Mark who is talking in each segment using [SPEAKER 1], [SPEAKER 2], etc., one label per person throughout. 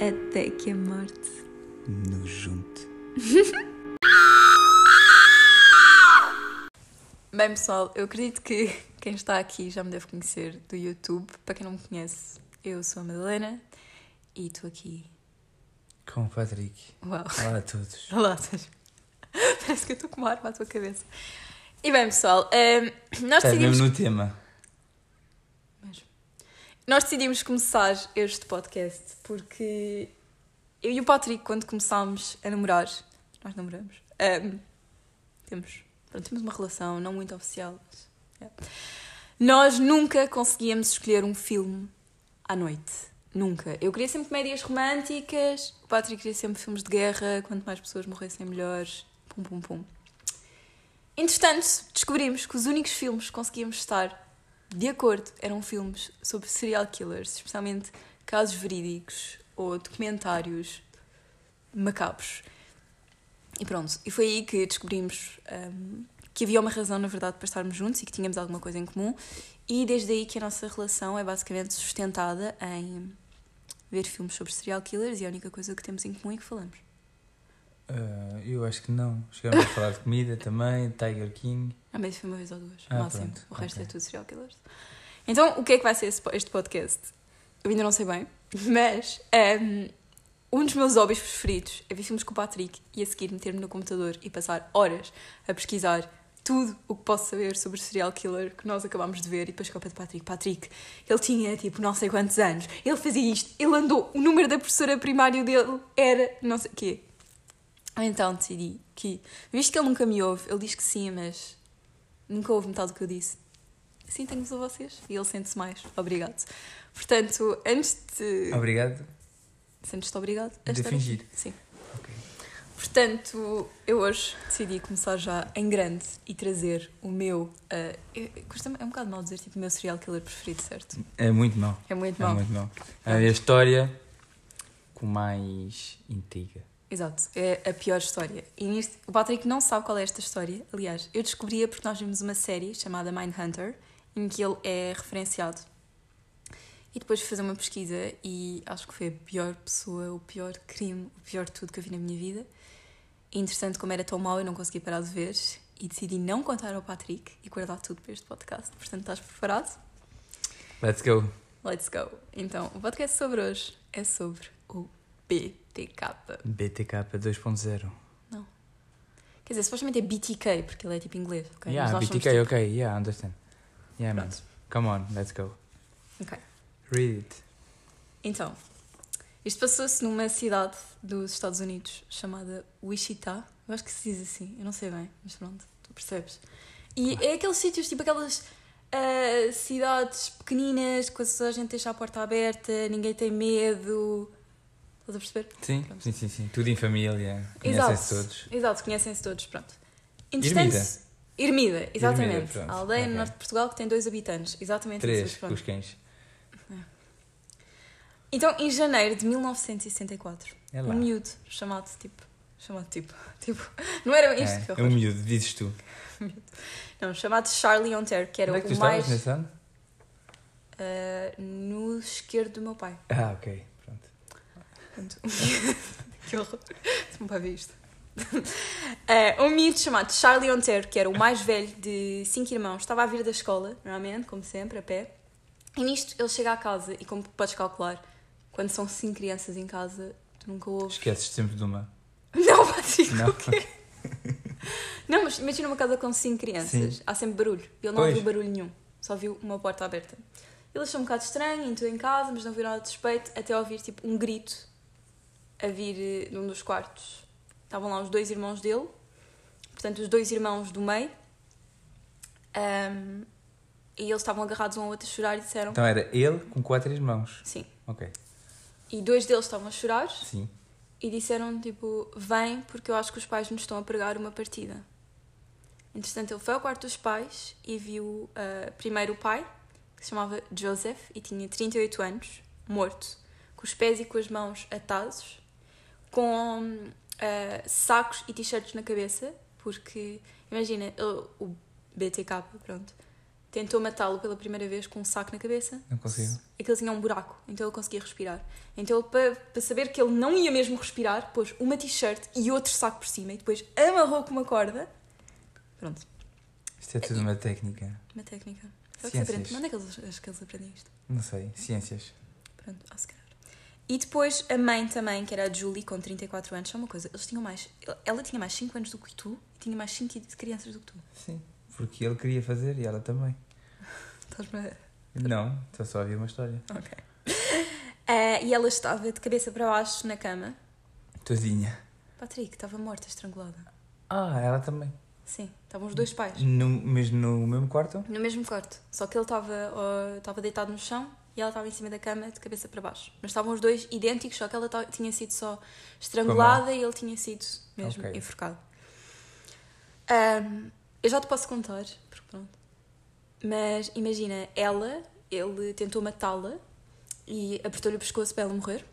[SPEAKER 1] Até que a morte
[SPEAKER 2] nos junte.
[SPEAKER 1] Bem, pessoal, eu acredito que quem está aqui já me deve conhecer do YouTube. Para quem não me conhece, eu sou a Madalena e estou aqui.
[SPEAKER 2] Com o Patrick.
[SPEAKER 1] Uau!
[SPEAKER 2] Olá a todos.
[SPEAKER 1] Olá, parece que eu estou com uma arma à tua cabeça. E bem, pessoal, ehm, nós
[SPEAKER 2] Estás
[SPEAKER 1] decidimos.
[SPEAKER 2] mesmo no tema.
[SPEAKER 1] Nós decidimos começar este podcast porque eu e o Patrick, quando começámos a namorar, nós namoramos, ehm, temos, pronto, temos uma relação não muito oficial, mas, nós nunca conseguíamos escolher um filme à noite. Nunca. Eu queria sempre comédias românticas, o Patrick queria sempre filmes de guerra, quanto mais pessoas morressem melhores, pum pum pum. Entretanto, descobrimos que os únicos filmes que conseguíamos estar de acordo eram filmes sobre serial killers, especialmente casos verídicos ou documentários macabros. E pronto, e foi aí que descobrimos hum, que havia uma razão, na verdade, para estarmos juntos e que tínhamos alguma coisa em comum. E desde aí que a nossa relação é basicamente sustentada em ver filmes sobre serial killers e a única coisa que temos em comum é que falamos.
[SPEAKER 2] Ah, eu acho que não. Chegamos a falar de comida também, Tiger King.
[SPEAKER 1] Ah, mas foi uma vez ou duas,
[SPEAKER 2] Ah,
[SPEAKER 1] máximo.
[SPEAKER 2] pronto,
[SPEAKER 1] O resto
[SPEAKER 2] ok.
[SPEAKER 1] é tudo serial killers. Então, o que é que vai ser este podcast? Eu ainda não sei bem, mas ehm, um dos meus hobbies preferidos é ver filmes com o Patrick e a seguir meter-me no computador e passar horas a pesquisar tudo o que posso saber sobre o serial killer que nós acabámos de ver e depois para o Patrick. Patrick, ele tinha tipo não sei quantos anos, ele fazia isto, ele andou, o número da professora primário dele era não sei o quê. Então decidi que, visto que ele nunca me ouve, ele diz que sim, mas nunca ouve metade do que eu disse. Tenho-vos a vocês e ele sente-se mais. Obrigado. Portanto, antes de.
[SPEAKER 2] Obrigado.
[SPEAKER 1] Sentes-te obrigado a
[SPEAKER 2] De fingir.
[SPEAKER 1] aqui. Sim. Portanto, eu hoje decidi começar já em grande e trazer o meu. Uh, eu- é um bocado mal dizer tipo o meu serial killer preferido, certo?
[SPEAKER 2] É muito mau.
[SPEAKER 1] É muito
[SPEAKER 2] É
[SPEAKER 1] mal.
[SPEAKER 2] muito mau. É a história com mais intriga.
[SPEAKER 1] Exato, é a pior história. E nisto, o Patrick não sabe qual é esta história. Aliás, eu descobria porque nós vimos uma série chamada Mindhunter, em que ele é referenciado. E depois fui fazer uma pesquisa e acho que foi a pior pessoa, o pior crime, o pior tudo que eu vi na minha vida. E interessante como era tão mau, eu não consegui parar de ver e decidi não contar ao Patrick e guardar tudo para este podcast. Portanto, estás preparado?
[SPEAKER 2] Let's go.
[SPEAKER 1] Let's go! Então, o podcast sobre hoje é sobre o BTK.
[SPEAKER 2] BTK 2.0.
[SPEAKER 1] Quer dizer, supostamente é BTK, porque ele é tipo inglês, ok?
[SPEAKER 2] Yeah, BTK,
[SPEAKER 1] tipo-
[SPEAKER 2] ok, yeah, understand. Yeah, man. Come on, let's go.
[SPEAKER 1] Ok.
[SPEAKER 2] Read it.
[SPEAKER 1] Então, isto passou-se numa cidade dos Estados Unidos chamada Wichita. Eu acho que se diz assim, eu não sei bem, mas pronto, tu percebes. E é aqueles sítios, tipo aquelas ah, cidades pequeninas, com a gente deixa a porta aberta, ninguém tem medo. Estás a perceber?
[SPEAKER 2] Sim,
[SPEAKER 1] Pronto.
[SPEAKER 2] sim, sim, sim. Tudo em família. Conhecem-se todos.
[SPEAKER 1] Exato, conhecem-se todos, pronto.
[SPEAKER 2] Ermida.
[SPEAKER 1] Ermida, exatamente.
[SPEAKER 2] Pronto,
[SPEAKER 1] a aldeia no
[SPEAKER 2] ok.
[SPEAKER 1] norte de Portugal que tem dois habitantes, exatamente
[SPEAKER 2] Três, com os cães.
[SPEAKER 1] Então, em janeiro de 1964,
[SPEAKER 2] É
[SPEAKER 1] um miúdo chamado tipo. Chamado tipo. Tipo. Não era isto que
[SPEAKER 2] É,
[SPEAKER 1] eu
[SPEAKER 2] é um miúdo, dizes tu.
[SPEAKER 1] Não, chamado Charlie Ontario, que era
[SPEAKER 2] Onde é que tu
[SPEAKER 1] o mais.
[SPEAKER 2] estavas nesse ano?
[SPEAKER 1] ah, no esquerdo do meu pai.
[SPEAKER 2] Ah, ok. Pronto.
[SPEAKER 1] Que horror. Se me vai ver isto. Ah, um miúdo chamado Charlie Ontario, que era o mais velho de cinco irmãos, estava a vir da escola, normalmente, como sempre, a pé. E nisto ele chega à casa e, como podes calcular, quando são cinco crianças em casa, tu nunca ouves.
[SPEAKER 2] Esqueces sempre de uma.
[SPEAKER 1] Não, Patrick,
[SPEAKER 2] Não?
[SPEAKER 1] o quê? Não, mas imagina uma casa com cinco crianças,
[SPEAKER 2] Sim.
[SPEAKER 1] há sempre barulho. Ele não
[SPEAKER 2] Pois.
[SPEAKER 1] ouviu barulho nenhum, só viu uma porta aberta. Ele achou um bocado estranho, entrou em casa, mas não viu nada de suspeito, até ouvir tipo um grito a vir eh, de um dos quartos. Estavam lá os dois irmãos dele, portanto, os dois irmãos do meio, Ahm, e eles estavam agarrados um ao outro a chorar e disseram:
[SPEAKER 2] Então era ele com quatro irmãos.
[SPEAKER 1] Sim.
[SPEAKER 2] Ok.
[SPEAKER 1] E dois deles estavam a chorar
[SPEAKER 2] Sim.
[SPEAKER 1] e disseram tipo, vem porque eu acho que os pais nos estão a pregar uma partida. Entretanto, ele foi ao quarto dos pais e viu ah, primeiro o pai, que se chamava Joseph e tinha 38 anos, morto, com os pés e com as mãos atados, com ah, sacos e t-shirts na cabeça, porque, imagina, ele- o BTK, pronto, tentou matá-lo pela primeira vez com um saco na cabeça.
[SPEAKER 2] Não consigo.
[SPEAKER 1] Aquele tinha um buraco, então ele conseguia respirar. Então ele, para, para saber que ele não ia mesmo respirar, pôs uma t-shirt e outro saco por cima e depois amarrou com uma corda. Pronto,
[SPEAKER 2] Isto é tudo uma técnica.
[SPEAKER 1] uma técnica.
[SPEAKER 2] Ciências.
[SPEAKER 1] Onde é que eles, que eles aprendem isto?
[SPEAKER 2] Não sei. Ciências.
[SPEAKER 1] Pronto, calhar. E depois a mãe também, que era a Julie, com 34 anos, só uma coisa, eles tinham mais. Ela tinha mais 5 anos do que tu e tinha mais 5 crianças do que tu.
[SPEAKER 2] Sim. Porque ele queria fazer e ela também.
[SPEAKER 1] Estás-me a.
[SPEAKER 2] Não, só só havia uma história.
[SPEAKER 1] Ok. Ah, e ela estava de cabeça para baixo na cama.
[SPEAKER 2] Todinha.
[SPEAKER 1] Patrick estava morta, estrangulada.
[SPEAKER 2] Ah, ela também.
[SPEAKER 1] Sim, estavam os dois pais.
[SPEAKER 2] No, mesmo no mesmo quarto?
[SPEAKER 1] No mesmo quarto. Só que ele estava ó, estava deitado no chão e ela estava em cima da cama de cabeça para baixo. Mas estavam os dois idênticos, só que ela tinha sido só estrangulada e ele tinha sido mesmo
[SPEAKER 2] Ok.
[SPEAKER 1] enforcado. Ahm, eu já te posso contar, porque pronto. Mas imagina, ela, ele tentou matá-la e apertou-lhe o pescoço para ela morrer.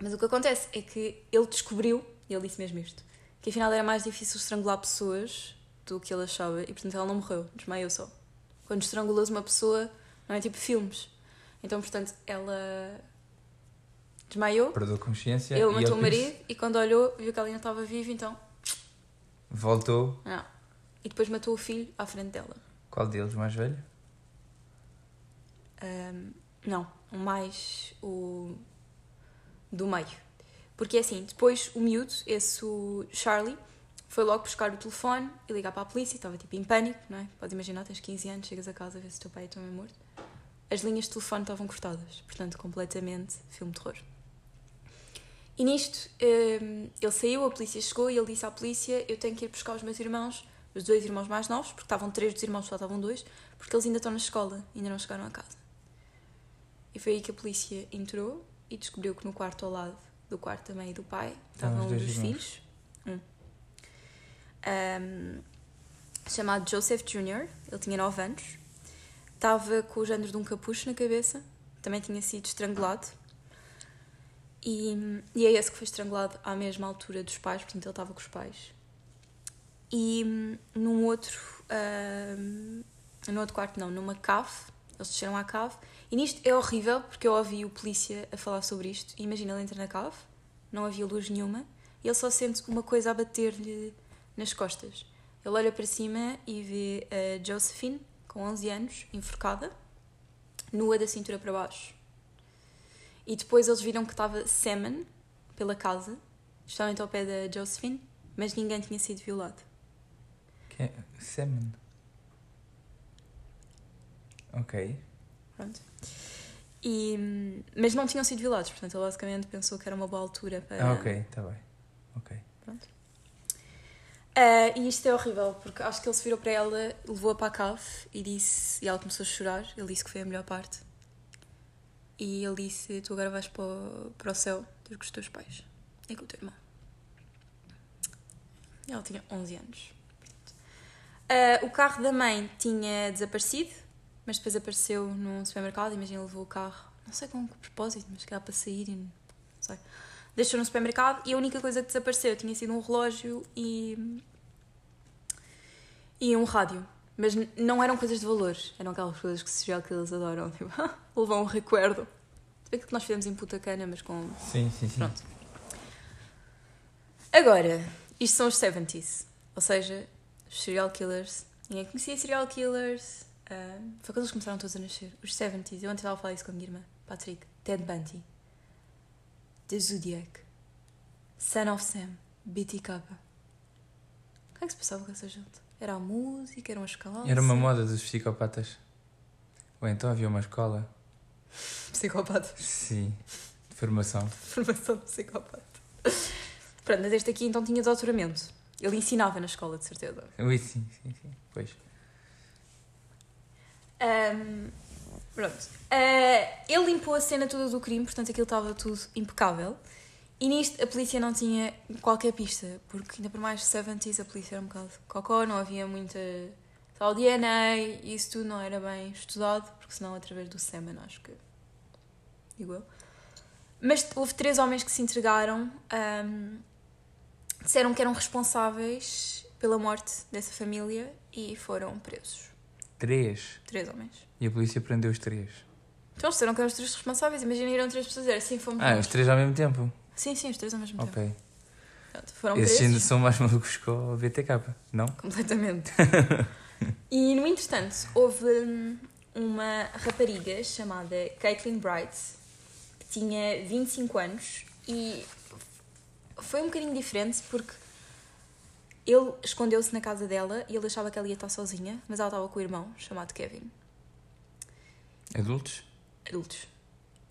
[SPEAKER 1] Mas o que acontece é que ele descobriu, e ele disse mesmo isto, que afinal era mais difícil estrangular pessoas do que ele achava e portanto ela não morreu, desmaiou só. Quando estrangulas uma pessoa, não é tipo filmes. Então, portanto, ela desmaiou,
[SPEAKER 2] Perdeu consciência.
[SPEAKER 1] ele matou o marido e quando olhou viu que ela ainda estava viva, então.
[SPEAKER 2] Voltou.
[SPEAKER 1] Não. E depois matou o filho à frente dela.
[SPEAKER 2] Qual deles mais velho?
[SPEAKER 1] Ahm, não, o mais o do meio. Porque é assim, depois o miúdo, esse o Charlie, foi logo buscar o telefone e ligar para a polícia, estava tipo em pânico, não é? Podes imaginar, tens 15 anos, chegas a casa a ver se o teu pai também é morto. As linhas de telefone estavam cortadas, portanto, completamente filme de terror. E nisto, hum, ele saiu, a polícia chegou e ele disse à polícia: Eu tenho que ir buscar os meus irmãos, os dois irmãos mais novos, porque estavam três dos irmãos, só estavam dois, porque eles ainda estão na escola, ainda não chegaram a casa. E foi aí que a polícia entrou e descobriu que no quarto ao lado do quarto da mãe e do pai
[SPEAKER 2] Estavam
[SPEAKER 1] um dos
[SPEAKER 2] irmãos.
[SPEAKER 1] filhos, um, Ahm, chamado Joseph Jr., ele tinha 9 anos, estava com o género de um capucho na cabeça, também tinha sido estrangulado. E, e é esse que foi estrangulado à mesma altura dos pais, portanto ele estava com os pais. E num outro, ahm, num outro quarto, não, numa cave, eles desceram à cave. E nisto é horrível porque eu ouvi o polícia a falar sobre isto. Imagina, ele entra na cave, não havia luz nenhuma, e ele só sente uma coisa a bater-lhe nas costas. Ele olha para cima e vê a Josephine, com 11 anos, enforcada, nua da cintura para baixo. E depois eles viram que estava semen pela casa, justamente ao pé da Josephine, mas ninguém tinha sido violado.
[SPEAKER 2] Que é? Semen. Ok.
[SPEAKER 1] Pronto. E, hum, mas não tinham sido violados, portanto ele basicamente pensou que era uma boa altura para.
[SPEAKER 2] Ah, ok, está bem. Ok.
[SPEAKER 1] Ah, e isto é horrível, porque acho que ele se virou para ela, levou-a para a cave e disse. E ela começou a chorar. Ele disse que foi a melhor parte. E ele disse: Tu agora vais para o, para o céu ter com os teus pais e com o teu irmão. E ela tinha 11 anos. Ah, o carro da mãe tinha desaparecido, mas depois apareceu num supermercado. Imagina, levou o carro, não sei com que propósito, mas que era para sair e não sei deixou no supermercado e a única coisa que desapareceu tinha sido um relógio e. e um rádio. Mas não eram coisas de valor, eram aquelas coisas que serial killers adoram, tipo, levar um recuerdo. Se que nós fizemos em puta cana, mas com.
[SPEAKER 2] Sim, sim, sim.
[SPEAKER 1] Pronto. Agora, isto são os 70s, ou seja, os serial killers. Ninguém conhecia serial killers. ah, foi quando eles começaram todos a nascer. Os 70s, eu ontem estava a falar isso com a minha irmã, Patrick, Ted Bundy. The Zodiac, Son of Sam, BTK. O que é que se passava com essa gente? Era a música, eram as calças?
[SPEAKER 2] Era uma moda dos psicopatas. Ou então havia uma escola.
[SPEAKER 1] Psicopata.
[SPEAKER 2] Sim. De formação.
[SPEAKER 1] Formação de psicopata. Pronto, mas este aqui então tinha doutoramento. Ele ensinava na escola, de certeza.
[SPEAKER 2] Ui, sim, sim, sim. Pois.
[SPEAKER 1] Ahm, pronto. Ah, ele limpou a cena toda do crime, portanto aquilo estava tudo impecável. E nisto a polícia não tinha qualquer pista, porque ainda por mais 70s a polícia era um bocado cocó, não havia muita tal DNA e isso tudo não era bem estudado, porque senão através do semen acho que. digo eu. Mas houve três homens que se entregaram, ahm, disseram que eram responsáveis pela morte dessa família e foram presos.
[SPEAKER 2] Três.
[SPEAKER 1] Três homens.
[SPEAKER 2] E a polícia prendeu os três.
[SPEAKER 1] Então eles disseram que eram os três responsáveis. Imagina, eram três pessoas. Era assim, fomos
[SPEAKER 2] Ah,
[SPEAKER 1] nós.
[SPEAKER 2] os três ao mesmo tempo?
[SPEAKER 1] Sim, sim, os três ao mesmo tempo.
[SPEAKER 2] Ok.
[SPEAKER 1] Pronto, foram
[SPEAKER 2] Esses
[SPEAKER 1] presos.
[SPEAKER 2] ainda são mais malucos que o BTK, não?
[SPEAKER 1] Completamente. e no entretanto, houve hum, uma rapariga chamada Caitlin Bright que tinha 25 anos e foi um bocadinho diferente porque ele escondeu-se na casa dela e ele achava que ela ia estar sozinha, mas ela estava com o irmão chamado Kevin,
[SPEAKER 2] Adultos?
[SPEAKER 1] adultos.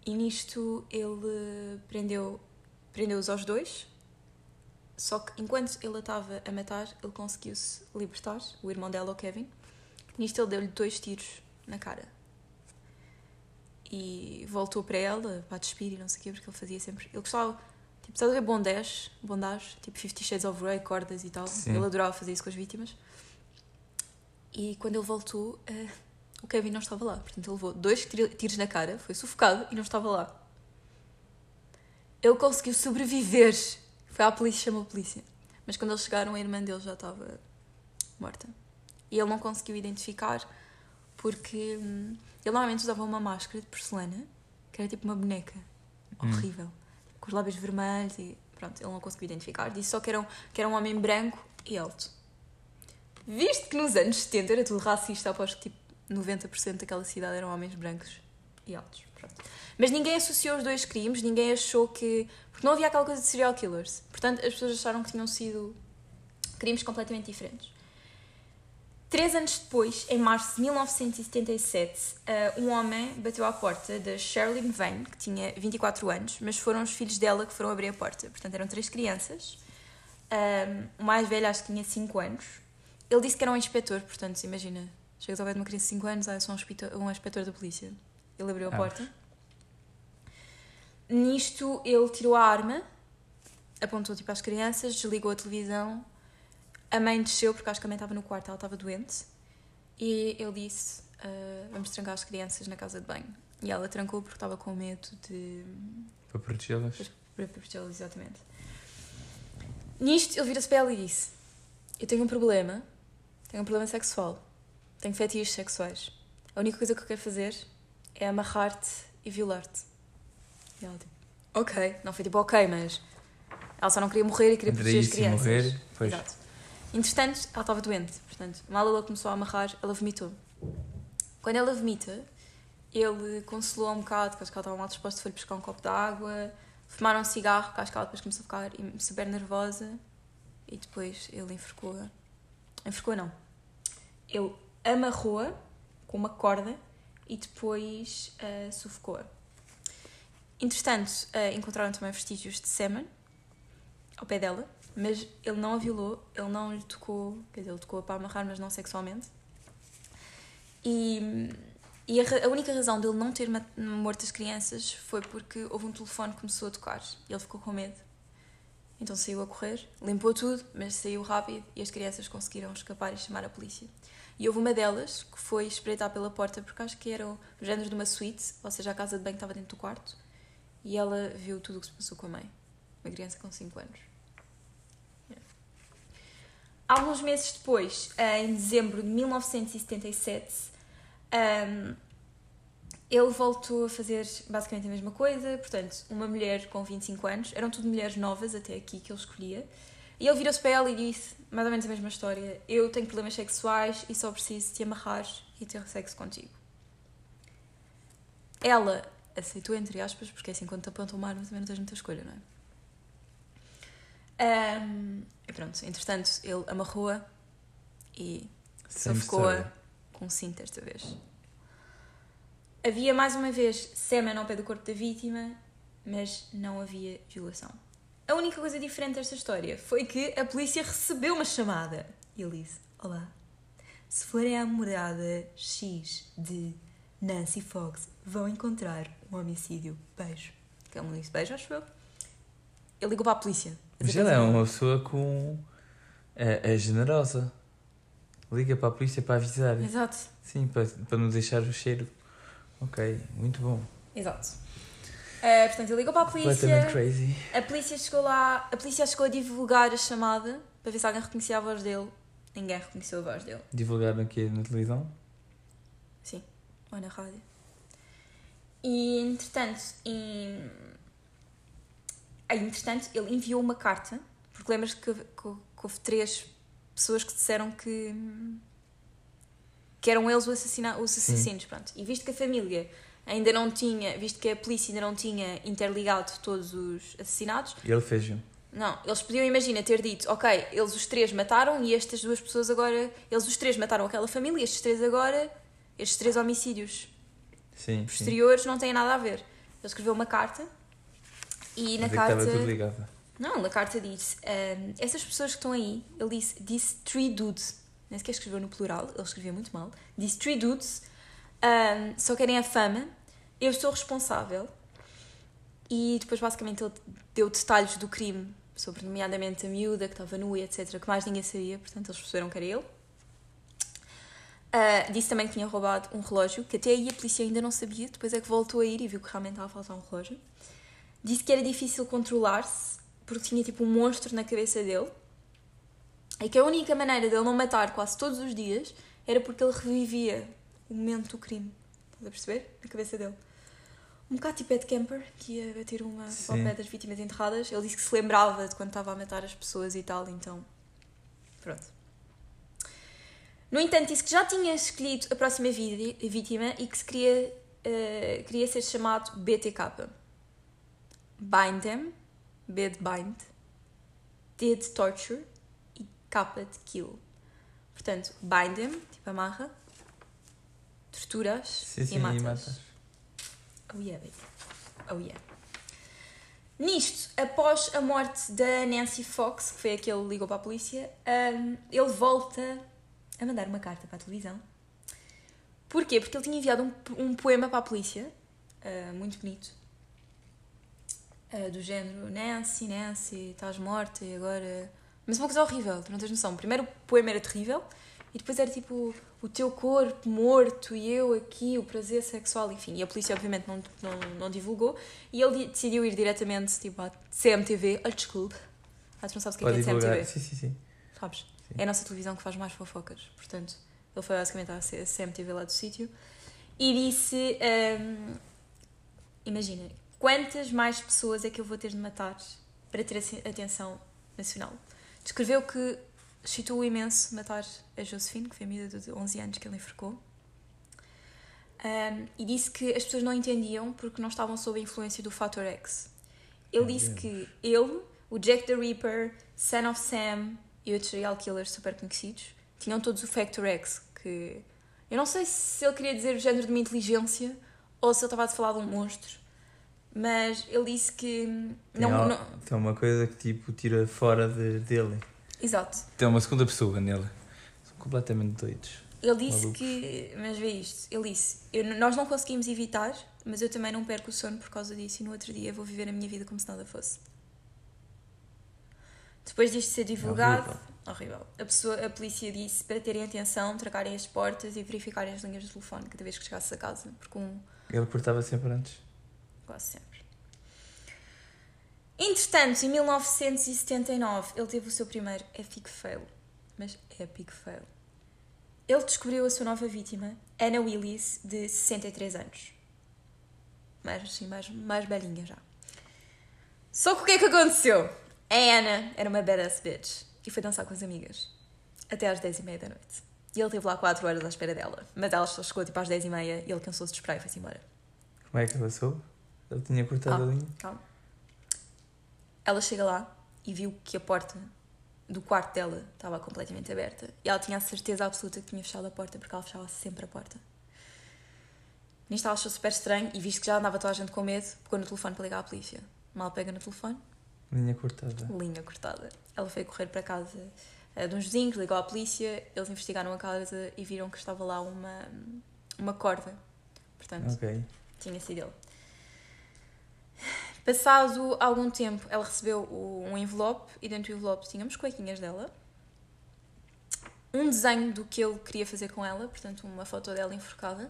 [SPEAKER 1] E nisto ele prendeu prendeu-os aos dois. Só que enquanto ele a estava a matar, ele conseguiu-se libertar, o irmão dela, o Kevin. Nisto ele deu-lhe dois tiros na cara. E voltou para ela, para despir e não sei o quê, porque ele fazia sempre. Ele gostava, tipo, estás a ver bondage, bondage, tipo Fifty Shades of Grey, cordas e tal.
[SPEAKER 2] Sim.
[SPEAKER 1] Ele adorava fazer isso com as vítimas. E quando ele voltou, eh, o Kevin não estava lá. Portanto, ele levou dois tiro- tiros na cara, foi sufocado e não estava lá. Ele conseguiu sobreviver. Foi à polícia, chamou a polícia. Mas quando eles chegaram, a irmã dele já estava morta. E ele não conseguiu identificar porque hum, ele normalmente usava uma máscara de porcelana que era tipo uma boneca.
[SPEAKER 2] Hum.
[SPEAKER 1] Com os lábios vermelhos e pronto, ele não conseguiu identificar. Disse só que era um, que era um homem branco e alto. Visto que nos anos 70 era tudo racista, aposto que tipo 90% daquela cidade eram homens brancos e altos. Pronto. Mas ninguém associou os dois crimes, ninguém achou que. Porque não havia aquela coisa de serial killers. Portanto, as pessoas acharam que tinham sido crimes completamente diferentes. Três anos depois, em março de 1977, eh, um homem bateu à porta da Sherilyn Vane, que tinha 24 anos, mas foram os filhos dela que foram abrir a porta. Portanto, eram três crianças. Um, o mais velho acho que tinha 5 anos. Ele disse que era um inspetor, portanto, imagina, chegas ao pé de uma criança de 5 anos, ah, eu sou um inspetor, um inspetor da polícia. Ele abriu a
[SPEAKER 2] Ah.
[SPEAKER 1] porta. Nisto, ele tirou a arma, apontou tipo às crianças, desligou a televisão. A mãe desceu, porque acho que a mãe estava no quarto, ela estava doente. E ele disse: ah, Vamos trancar as crianças na casa de banho. E ela trancou porque estava com medo de.
[SPEAKER 2] Para protegê-las?
[SPEAKER 1] para protegê-los, exatamente. Nisto, ele vira-se para ela e disse: Eu tenho um problema, tenho um problema sexual, tenho fetiches sexuais. A única coisa que eu quero fazer é amarrar-te e violar-te. E ela, tipo, ok. Não foi tipo, ok, mas ela só não queria morrer e queria proteger as crianças.
[SPEAKER 2] morrer, pois.
[SPEAKER 1] Exato. Entretanto, ela estava doente, portanto, mal ela começou a amarrar, ela vomitou. Quando ela vomita, ele consolou um bocado, porque acho que ela estava mal disposta, foi buscar um copo de água, fumaram um cigarro, que acho que ela depois começou a ficar super nervosa, e depois ele enforcou-a. Enforcou não. Ele amarrou-a com uma corda e depois ah, sufocou-a. Entretanto, ah, encontraram também vestígios de sêmen ao pé dela, mas ele não a violou, ele não lhe tocou, quer dizer, ele tocou-a para amarrar, mas não sexualmente. E, e a, a única razão dele não ter morto as crianças foi porque houve um telefone que começou a tocar e ele ficou com medo. Então saiu a correr, limpou tudo, mas saiu rápido e as crianças conseguiram escapar e chamar a polícia. E houve uma delas que foi espreitar pela porta porque acho que era o género de uma suíte, ou seja, a casa de banho estava dentro do quarto, e ela viu tudo o que se passou com a mãe. Uma criança com 5 anos. Alguns meses depois, eh, em dezembro de 1977, ehm, ele voltou a fazer basicamente a mesma coisa. Portanto, uma mulher com 25 anos, eram tudo mulheres novas até aqui que ele escolhia. E ele virou-se para ela e disse, mais ou menos a mesma história: Eu tenho problemas sexuais e só preciso te amarrar e ter sexo contigo. Ela aceitou, entre aspas, porque assim, quando te apontam uma arma também não tens muita escolha, não é? Ahm, e pronto, entretanto, ele amarrou-a e sufocou-a
[SPEAKER 2] story.
[SPEAKER 1] com cinto desta vez. Havia mais uma vez sêmen ao pé do corpo da vítima, mas não havia violação. A única coisa diferente desta história foi que a polícia recebeu uma chamada. E ele disse: Olá, se forem à morada X de Nancy Fox, vão encontrar um homicídio. Beijo. Que não disse beijo, acho eu. Ele ligou para a polícia.
[SPEAKER 2] Mas ela é uma pessoa com. É, é generosa. Liga para a polícia para avisar.
[SPEAKER 1] Exato.
[SPEAKER 2] Sim, para, para não deixar o cheiro. Ok, muito bom.
[SPEAKER 1] Exato. Eh, portanto, ele ligou para a polícia.
[SPEAKER 2] Crazy.
[SPEAKER 1] A polícia chegou lá, a polícia chegou a divulgar a chamada para ver se alguém reconhecia a voz dele. Ninguém reconheceu a voz dele.
[SPEAKER 2] Divulgaram aqui na televisão.
[SPEAKER 1] Sim, ou na rádio. E entretanto, em... ah, entretanto ele enviou uma carta, porque lembras que, que, que houve três pessoas que disseram que, que eram eles os, assassina... os assassinos, pronto. E visto que a família ainda não tinha, visto que a polícia ainda não tinha interligado todos os assassinados,
[SPEAKER 2] E ele fez um.
[SPEAKER 1] não, eles podiam, imagina, ter dito, ok, eles os três mataram e estas duas pessoas agora, eles os três mataram aquela família estes três agora, estes três homicídios
[SPEAKER 2] Sim, sim.
[SPEAKER 1] posteriores não têm nada a ver. Ele escreveu uma carta e na
[SPEAKER 2] é que
[SPEAKER 1] carta.
[SPEAKER 2] estava tudo ligado.
[SPEAKER 1] Não, na carta disse: ehm, essas pessoas que estão aí, ele disse, disse three dudes, nem sequer escreveu no plural, ele escrevia muito mal. Disse three dudes, ehm, só querem a fama, eu sou responsável. E depois, basicamente, ele deu detalhes do crime, sobre, nomeadamente, a miúda que estava nua, etc., que mais ninguém sabia, portanto, eles perceberam que era ele. Ah, disse também que tinha roubado um relógio, que até aí a polícia ainda não sabia, depois é que voltou a ir e viu que realmente estava a faltar um relógio. Disse que era difícil controlar-se, porque tinha tipo um monstro na cabeça dele. E que a única maneira dele não matar quase todos os dias era porque ele revivia o momento do crime. Estás a perceber? Na cabeça dele. Um bocado tipo Ed Kemper, que ia bater uma ao pé das vítimas enterradas. Ele disse que se lembrava de quando estava a matar as pessoas e tal, então. Pronto. No entanto, disse que já tinha escolhido a próxima vítima e que se queria, eh, queria ser chamado BTK. Bind them, B de bind, de torture e de kill. Portanto, bind them, tipo amarra, torturas
[SPEAKER 2] Sim, sim,
[SPEAKER 1] e matas.
[SPEAKER 2] e matas.
[SPEAKER 1] Oh yeah, baby. Oh yeah. Nisto, após a morte da Nancy Fox, que foi a que ele ligou para a polícia, hum, ele volta a mandar uma carta para a televisão. Porquê? Porque ele tinha enviado um, um poema para a polícia, ah, muito bonito, ah, do género Nancy, Nancy, estás morta e agora. Mas uma coisa horrível, tu não tens noção. Primeiro o poema era terrível e depois era tipo o teu corpo morto e eu aqui, o prazer sexual, enfim. E a polícia, obviamente, não, não, não divulgou. E ele di- decidiu ir diretamente tipo, à CMTV, old school. Ah, tu não sabes o que é, que é. CMTV?
[SPEAKER 2] Sim, sim, sim.
[SPEAKER 1] Sabes?
[SPEAKER 2] Sim.
[SPEAKER 1] É a nossa televisão que faz mais fofocas. Portanto, ele foi basicamente à CMTV lá do sítio e disse: hum, Imagina, quantas mais pessoas é que eu vou ter de matar para ter atenção nacional? Descreveu que excitou imenso matar a Josephine, que foi a miúda de 11 anos que ele enforcou. Um, e disse que as pessoas não entendiam porque não estavam sob a influência do Fator X. Ele
[SPEAKER 2] Meu
[SPEAKER 1] disse que ele, o Jack the Ripper, Son of Sam e outros serial killers super conhecidos tinham todos o Factor X, que eu não sei se ele queria dizer o género de uma inteligência ou se ele estava a falar de um monstro, mas ele disse que
[SPEAKER 2] Tem,
[SPEAKER 1] não,
[SPEAKER 2] al-
[SPEAKER 1] não-
[SPEAKER 2] tem uma coisa que tipo tira fora de, dele.
[SPEAKER 1] Exato.
[SPEAKER 2] Tem uma segunda pessoa nele. São completamente doidos.
[SPEAKER 1] Ele disse
[SPEAKER 2] Malucos.
[SPEAKER 1] que. Mas vê isto. Ele disse: eu- Nós não conseguimos evitar, mas eu também não perco o sono por causa disso e no outro dia vou viver a minha vida como se nada fosse. Depois disto ser divulgado.
[SPEAKER 2] horrível.
[SPEAKER 1] horrível. A, pessoa, a polícia disse para terem atenção, tracarem as portas e verificarem as linhas de telefone cada vez que chegasse a casa, porque um
[SPEAKER 2] Ele cortava sempre antes.
[SPEAKER 1] Quase sempre. Entretanto, em 1979, ele teve o seu primeiro epic fail. Mas epic fail. Ele descobriu a sua nova vítima, Anna Willis, de 63 anos. Mais, sim, mais, mais velhinha já. Só que o que é que aconteceu? A Anna era uma badass bitch e foi dançar com as amigas. Até às 10h30 da noite. E ele esteve lá 4 horas à espera dela. Mas ela só chegou tipo às 10h30 e ele cansou-se de esperar e foi-se embora.
[SPEAKER 2] Como é que soube? Ele tinha cortado
[SPEAKER 1] Ah.
[SPEAKER 2] a linha.
[SPEAKER 1] Calma. Ela chega lá e viu que a porta do quarto dela estava completamente aberta. E ela tinha a certeza absoluta que tinha fechado a porta porque ela fechava sempre a porta. Nisto ela achou super estranho e visto que já andava toda a gente com medo, pegou no telefone para ligar à polícia. Mal pega no telefone,
[SPEAKER 2] Linha cortada.
[SPEAKER 1] linha cortada. Ela foi correr para casa eh, de uns vizinhos, ligou à polícia, eles investigaram a casa e viram que estava lá uma, uma corda. Portanto,
[SPEAKER 2] Ok.
[SPEAKER 1] tinha sido ele. Passado algum tempo, ela recebeu um envelope e dentro do envelope tínhamos cuequinhas dela, um desenho do que ele queria fazer com ela, portanto, uma foto dela enforcada,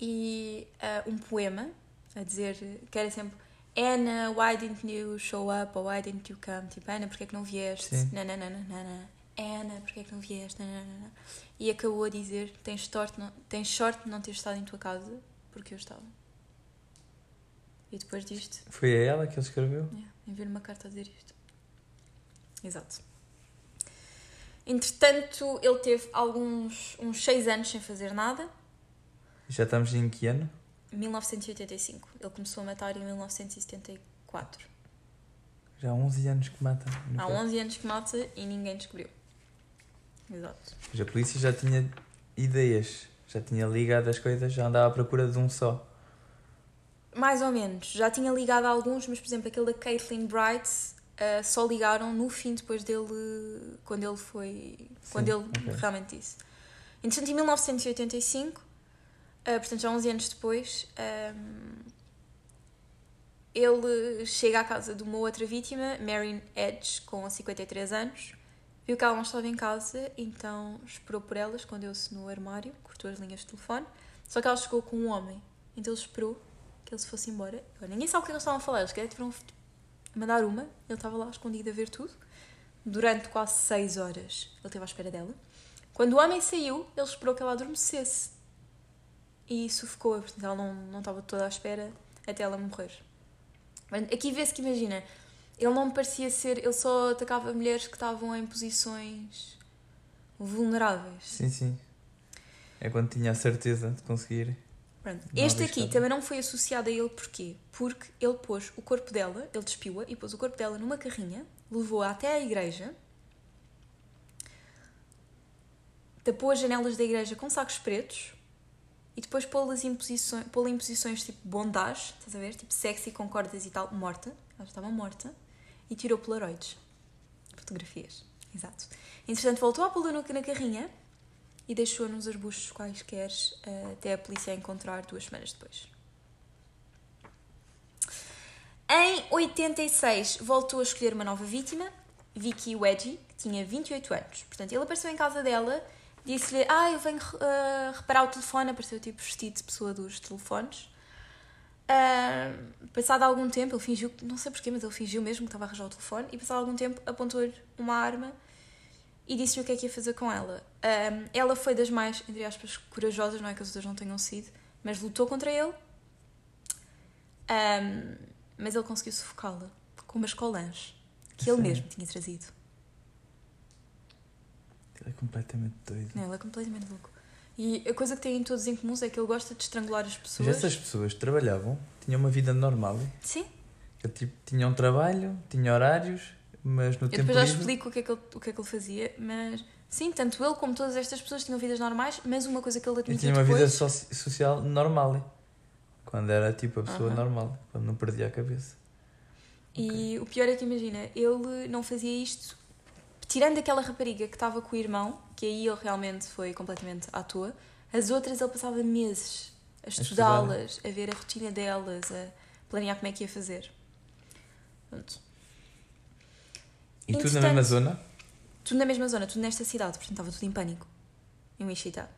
[SPEAKER 1] e ah, um poema a dizer que era sempre Anna, why didn't you show up? Or why didn't you come? Tipo, Ana, porque é que não vieste? Nananana. Ana, porque é que não vieste? Nananana. E acabou a dizer: tens sorte, não, tens sorte de não ter estado em tua casa, porque eu estava. E depois disto,
[SPEAKER 2] Foi a ela que ele escreveu?
[SPEAKER 1] yeah, enviou-lhe uma carta a dizer isto. Exato. Entretanto, ele teve alguns uns seis anos sem fazer nada.
[SPEAKER 2] Já estamos em que ano?
[SPEAKER 1] 1985. Ele começou a matar em 1974.
[SPEAKER 2] Já há 11 anos que mata.
[SPEAKER 1] Há 11 anos que mata e ninguém descobriu. Exato.
[SPEAKER 2] Mas a polícia já tinha ideias, já tinha ligado as coisas, já andava à procura de um só.
[SPEAKER 1] Mais ou menos. Já tinha ligado a alguns, mas por exemplo, aquele da Caitlin Bright uh, só ligaram no fim depois dele, quando ele foi. quando ele
[SPEAKER 2] ok.
[SPEAKER 1] realmente disse. Entretanto, em 1985, uh, portanto já 11 anos depois, um, ele chega à casa de uma outra vítima, Marion Edge, com 53 anos. Viu que ela não estava em casa, então esperou por ela, escondeu-se no armário, cortou as linhas de telefone. Só que ela chegou com um homem, então ele esperou que se fosse embora. Agora, ninguém sabe o que eles estavam a falar, eles querem tiveram a mandar uma, ele estava lá escondido a ver tudo. Durante quase 6 horas ele esteve à espera dela. Quando o homem saiu, ele esperou que ela adormecesse. E sufocou-a, portanto ela não, não estava toda à espera até ela morrer. Aqui vê-se que, imagina, ele não me parecia ser. Ele só atacava mulheres que estavam em posições vulneráveis.
[SPEAKER 2] Sim, sim. É quando tinha a certeza de conseguir.
[SPEAKER 1] Pronto. Este aqui também não foi associado a ele porquê? Porque ele pôs o corpo dela, ele despiu-a e pôs o corpo dela numa carrinha, levou-a até à igreja, tapou as janelas da igreja com sacos pretos e depois pô-las em posições, pô em posições tipo bondage, estás a ver? Tipo sexy com cordas e tal, morta, ela estava morta, e tirou polaroids. Fotografias, exato. Entretanto, voltou a pô-la na carrinha e deixou-a nos arbustos quaisquer eh, até a polícia a encontrar duas semanas depois. Em 86, voltou a escolher uma nova vítima, Vicky Wedgie, que tinha 28 anos. Portanto, ele apareceu em casa dela, disse-lhe: Ah, eu venho eh, reparar o telefone. Apareceu tipo vestido de pessoa dos telefones. Ah, passado algum tempo, ele fingiu, não sei porquê, mas ele fingiu mesmo que estava a arranjar o telefone. E passado algum tempo, apontou-lhe uma arma e disse-lhe o que é que ia fazer com ela. Ahm, ela foi das mais, entre aspas, corajosas, não é que as outras não tenham sido, mas lutou contra ele. Ahm, mas ele conseguiu sufocá-la com umas colãs que ele
[SPEAKER 2] Sim.
[SPEAKER 1] mesmo tinha trazido.
[SPEAKER 2] Ele é completamente doido.
[SPEAKER 1] Não, ele é completamente louco. E a coisa que têm todos em comum é que ele gosta de estrangular as
[SPEAKER 2] Mas
[SPEAKER 1] pessoas.
[SPEAKER 2] essas pessoas trabalhavam, tinham uma vida normal.
[SPEAKER 1] Sim,
[SPEAKER 2] tipo, tinham um trabalho, tinham horários, mas no
[SPEAKER 1] eu
[SPEAKER 2] tempo
[SPEAKER 1] depois já
[SPEAKER 2] livre...
[SPEAKER 1] explico o que, é que ele, o que é que ele fazia, mas sim, tanto ele como todas estas pessoas tinham vidas normais, mas uma coisa que ele
[SPEAKER 2] Eu
[SPEAKER 1] admitiu
[SPEAKER 2] tinha uma
[SPEAKER 1] depois...
[SPEAKER 2] vida soci- social normal. Quando era tipo a pessoa
[SPEAKER 1] Aham.
[SPEAKER 2] normal. Quando não perdia a cabeça.
[SPEAKER 1] E o pior é que imagina, ele não fazia isto tirando aquela rapariga que estava com o irmão, que aí ele realmente foi completamente à toa, as outras ele passava meses a estudá-las, a ver a rotina delas, a planear como é que ia fazer. Pronto.
[SPEAKER 2] E tudo na mesma zona?
[SPEAKER 1] Tudo na mesma zona, tudo nesta cidade, portanto estava tudo em pânico. Em Wichita.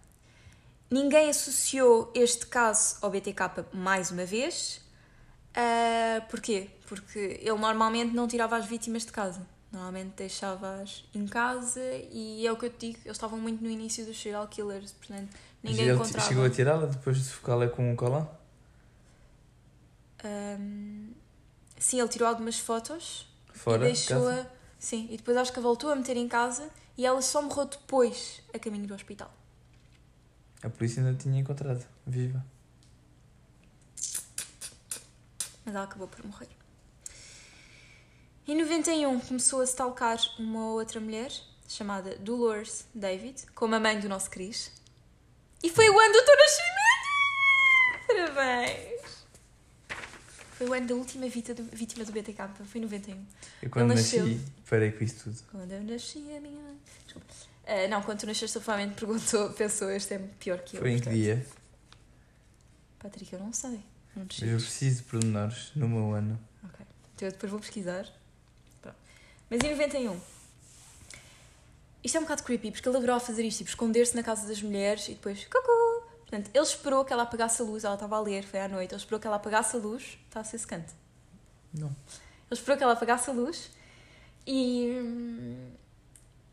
[SPEAKER 1] Ninguém associou este caso ao BTK mais uma vez. Ah, porquê? Porque ele normalmente não tirava as vítimas de casa. Normalmente deixava-as em casa e é o que eu te digo, eles estavam muito no início dos serial killers, portanto
[SPEAKER 2] Mas
[SPEAKER 1] ninguém
[SPEAKER 2] ele
[SPEAKER 1] encontrava.
[SPEAKER 2] chegou a tirá-la depois de focá-la com um colã?
[SPEAKER 1] Ahm, sim, ele tirou algumas fotos
[SPEAKER 2] Fora
[SPEAKER 1] e deixou-a. Sim, e depois acho que a voltou a meter em casa e ela só morreu depois a caminho do hospital.
[SPEAKER 2] A polícia ainda tinha encontrado, viva.
[SPEAKER 1] mas ela acabou por morrer. Em 91 começou a stalkar uma outra mulher chamada Dolores David, como a mãe do nosso Cris. E foi o ano do teu nascimento! Parabéns! Foi o ano da última vítima do, BTK, foi em 91.
[SPEAKER 2] Eu quando
[SPEAKER 1] Ele
[SPEAKER 2] nasci,
[SPEAKER 1] nasceu.
[SPEAKER 2] parei com isso tudo.
[SPEAKER 1] Quando eu nasci, a minha mãe. Desculpa. Ah, não, quando tu nasceste, ele provavelmente perguntou, pensou, este é pior que eu.
[SPEAKER 2] Foi em que dia?
[SPEAKER 1] Patrick, eu não sei. Não te
[SPEAKER 2] eu preciso de pormenores no meu ano.
[SPEAKER 1] Ok. Então eu depois vou pesquisar. Pronto. Mas em 91. Isto é um bocado creepy, porque ele adorava fazer isto, tipo, esconder-se na casa das mulheres e depois. Cucu! Portanto, ele esperou que ela apagasse a luz, ela estava a ler, foi à noite, ele esperou que ela apagasse a luz. Está a ser secante.
[SPEAKER 2] Não.
[SPEAKER 1] Ele esperou que ela apagasse a luz e.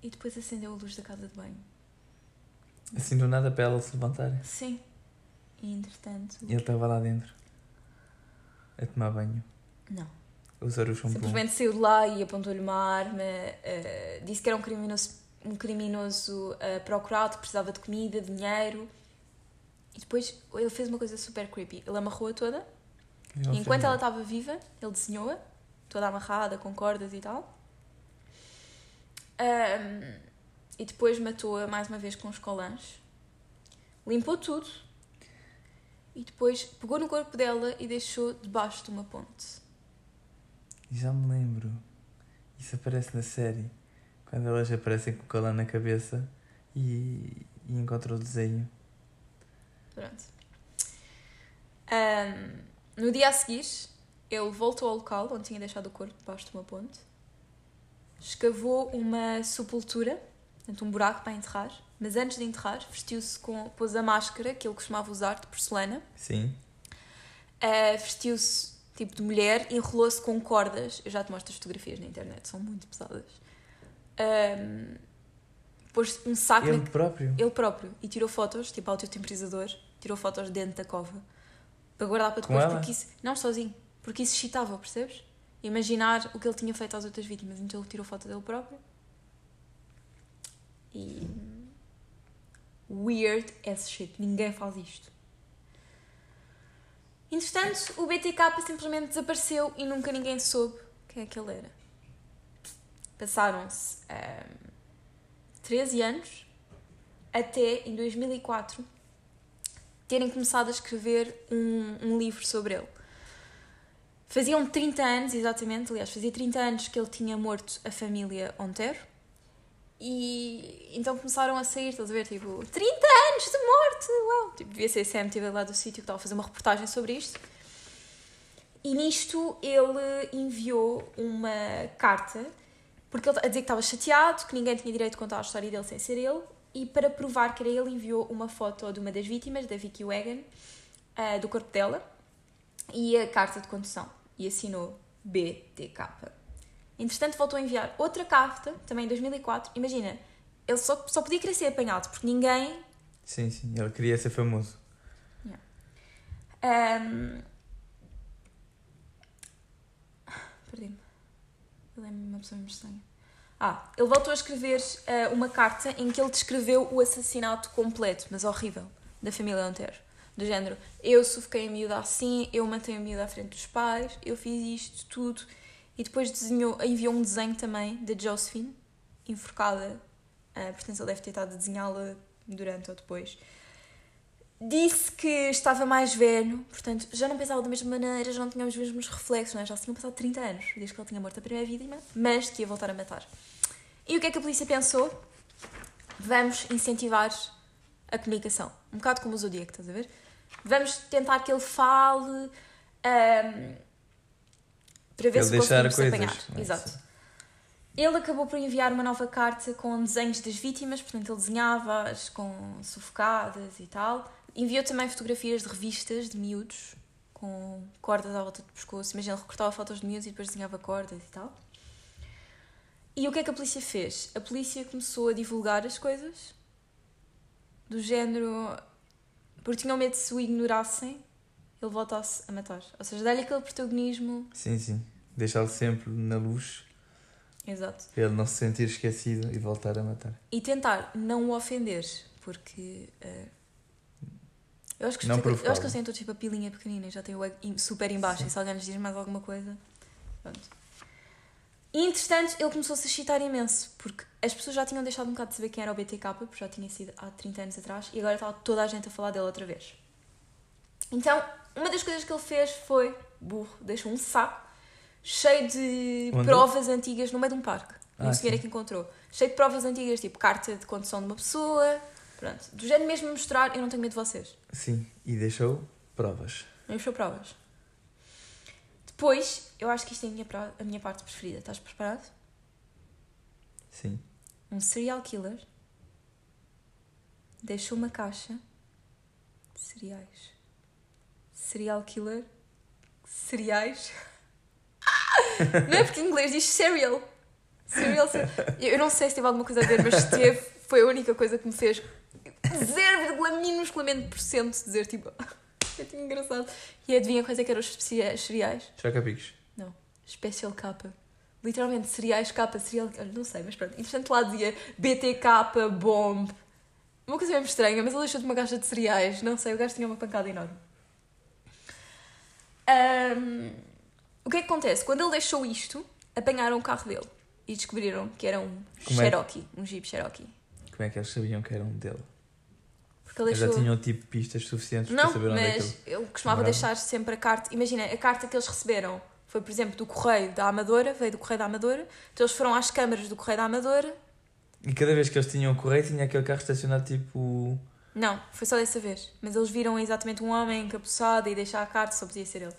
[SPEAKER 1] e depois acendeu a luz da casa de banho.
[SPEAKER 2] Assim do nada para ela se levantar.
[SPEAKER 1] Sim. E entretanto.
[SPEAKER 2] E ele estava lá dentro. A tomar banho.
[SPEAKER 1] Não.
[SPEAKER 2] A usar o shampoo.
[SPEAKER 1] Simplesmente saiu de lá e apontou-lhe uma arma, eh, disse que era um criminoso, um criminoso eh, procurado, que precisava de comida, de dinheiro. E depois ele fez uma coisa super creepy. Ele amarrou-a toda.
[SPEAKER 2] E
[SPEAKER 1] Enquanto ela estava viva, ele desenhou-a, toda amarrada, com cordas e tal. Ahm, e depois matou-a mais uma vez com os colãs. Limpou tudo. E depois pegou no corpo dela e deixou debaixo de uma ponte.
[SPEAKER 2] Já me lembro. Isso aparece na série. Quando elas aparecem com o colã na cabeça e, e encontram o desenho.
[SPEAKER 1] Pronto. Ahm, no dia a seguir, ele voltou ao local onde tinha deixado o corpo debaixo de uma ponte, escavou uma sepultura, portanto, um buraco para enterrar, mas antes de enterrar, vestiu-se com. pôs a máscara que ele costumava usar de porcelana,
[SPEAKER 2] Sim.
[SPEAKER 1] ah, vestiu-se tipo de mulher, enrolou-se com cordas. Eu já te mostro as fotografias na internet, são muito pesadas. Ahm, pôs um saco na
[SPEAKER 2] Ele próprio.
[SPEAKER 1] ele próprio e tirou fotos, tipo autotemporizador, tirou fotos dentro da cova para guardar para depois, porque isso, não sozinho, porque isso excitava, percebes? Imaginar o que ele tinha feito às outras vítimas, então ele tirou foto dele próprio e. Weird as shit, ninguém faz isto. Entretanto, o BTK simplesmente desapareceu e nunca ninguém soube quem é que ele era. Passaram-se ahm, 13 anos até em 2004 terem começado a escrever um, um livro sobre ele. Faziam 30 anos, exatamente, aliás, fazia 30 anos que ele tinha morto a família Ontero. E então começaram a sair, estás a ver, tipo, 30 anos de morte! Uau! Tipo, devia ser CMTV lá do sítio que estava a fazer uma reportagem sobre isto. E nisto ele enviou uma carta, porque ele a dizer que estava chateado, que ninguém tinha direito de contar a história dele sem ser ele, e para provar que era ele, enviou uma foto de uma das vítimas, da Vicky Wagon, ah, do corpo dela, e a carta de condução. E assinou BTK. Entretanto, voltou a enviar outra carta, também em 2004. Imagina, ele só, só podia querer ser apanhado, porque ninguém
[SPEAKER 2] Sim, sim. Ele queria ser famoso.
[SPEAKER 1] Ahm, Perdi-me. Ele é uma pessoa mesmo estranha. Ah, ele voltou a escrever ah, uma carta em que ele descreveu o assassinato completo, mas horrível, da família Antero. Do género, eu sufoquei a miúda assim, eu matei a miúda à frente dos pais, eu fiz isto, tudo. E depois desenhou, enviou um desenho também da Josephine, enforcada. Ah, portanto, ele deve ter estado a desenhá-la durante ou depois. Disse que estava mais velho, portanto, já não pensava da mesma maneira, já não tinha os mesmos reflexos, é? já se tinham passado 30 anos desde que ele tinha morto a primeira vítima, mas que ia voltar a matar. E o que é que a polícia pensou? Vamos incentivar a comunicação. Um bocado como o Zodíaco, estás a ver? Vamos tentar que ele fale ahm, para ver
[SPEAKER 2] Ele
[SPEAKER 1] se conseguimos
[SPEAKER 2] coisas,
[SPEAKER 1] apanhar.
[SPEAKER 2] é?
[SPEAKER 1] Exato. Ele acabou por enviar uma nova carta com desenhos das vítimas, portanto, ele desenhava-as com sufocadas e tal. Enviou também fotografias de revistas de miúdos com cordas à volta do pescoço. Imagina, ele recortava fotos de miúdos e depois desenhava cordas e tal. E o que é que a polícia fez? A polícia começou a divulgar as coisas do género. Porque tinham medo de se o ignorassem, ele voltasse a matar. Ou seja, dar-lhe aquele protagonismo.
[SPEAKER 2] Sim, sim. Deixá-lo sempre na luz
[SPEAKER 1] Exato.
[SPEAKER 2] para ele não se sentir esquecido e voltar a matar.
[SPEAKER 1] E tentar não o ofender, porque. eh, eu acho que,
[SPEAKER 2] Não
[SPEAKER 1] eu acho que eles têm todos tipo a pilinha pequenina e já têm o ego em- super em baixo
[SPEAKER 2] Sim.
[SPEAKER 1] e se alguém lhes diz mais alguma coisa. Pronto. E entretanto ele começou-se a excitar imenso, porque as pessoas já tinham deixado um bocado de saber quem era o BTK, porque já tinha sido há 30 anos atrás, e agora estava toda a gente a falar dele outra vez. Então, uma das coisas que ele fez foi, burro, deixou um saco cheio de
[SPEAKER 2] Onde?
[SPEAKER 1] provas antigas no meio de um parque.
[SPEAKER 2] Ah,
[SPEAKER 1] um senhor é que encontrou. Cheio de provas antigas, tipo carta de condução de uma pessoa. Pronto. Do género mesmo mostrar, eu não tenho medo de vocês.
[SPEAKER 2] Sim. E deixou provas.
[SPEAKER 1] Deixou provas. Depois, eu acho que isto é a minha, a minha parte preferida. Estás preparado?
[SPEAKER 2] Sim.
[SPEAKER 1] Um serial killer deixou uma caixa de cereais. Serial killer? Cereais? não é porque em inglês diz cereal. Serial se- Eu não sei se teve alguma coisa a ver, mas teve, foi a única coisa que me fez 0, minusculamente por cento dizer tipo. É tão engraçado. E adivinha quais é que eram os especiais- cereais?
[SPEAKER 2] Choca-picos.
[SPEAKER 1] Special K. Literalmente, cereais K, cereal. Olha, não sei, mas pronto. Entretanto, lá dizia BTK, Bomb. Uma coisa mesmo estranha, mas ele deixou de uma caixa de cereais. Não sei, o gajo tinha uma pancada enorme. Ahm, o que é que acontece? Quando ele deixou isto, apanharam o carro dele e descobriram que era um
[SPEAKER 2] Como é?
[SPEAKER 1] Cherokee, um Jeep Cherokee.
[SPEAKER 2] Como é que eles sabiam que era um dele?
[SPEAKER 1] Porque ele
[SPEAKER 2] Eles já
[SPEAKER 1] deixou.
[SPEAKER 2] tinham tipo pistas suficientes
[SPEAKER 1] Não,
[SPEAKER 2] para saber onde é que
[SPEAKER 1] mas
[SPEAKER 2] ele.
[SPEAKER 1] eu costumava
[SPEAKER 2] morava.
[SPEAKER 1] deixar sempre a carta. Imagina, a carta que eles receberam foi, por exemplo, do Correio da Amadora, veio do Correio da Amadora. Então eles foram às câmaras do Correio da Amadora.
[SPEAKER 2] E cada vez que eles tinham correio, tinha aquele carro estacionado tipo.
[SPEAKER 1] Não, foi só dessa vez. Mas eles viram exatamente um homem encapuçado e deixar a carta, só podia ser ele.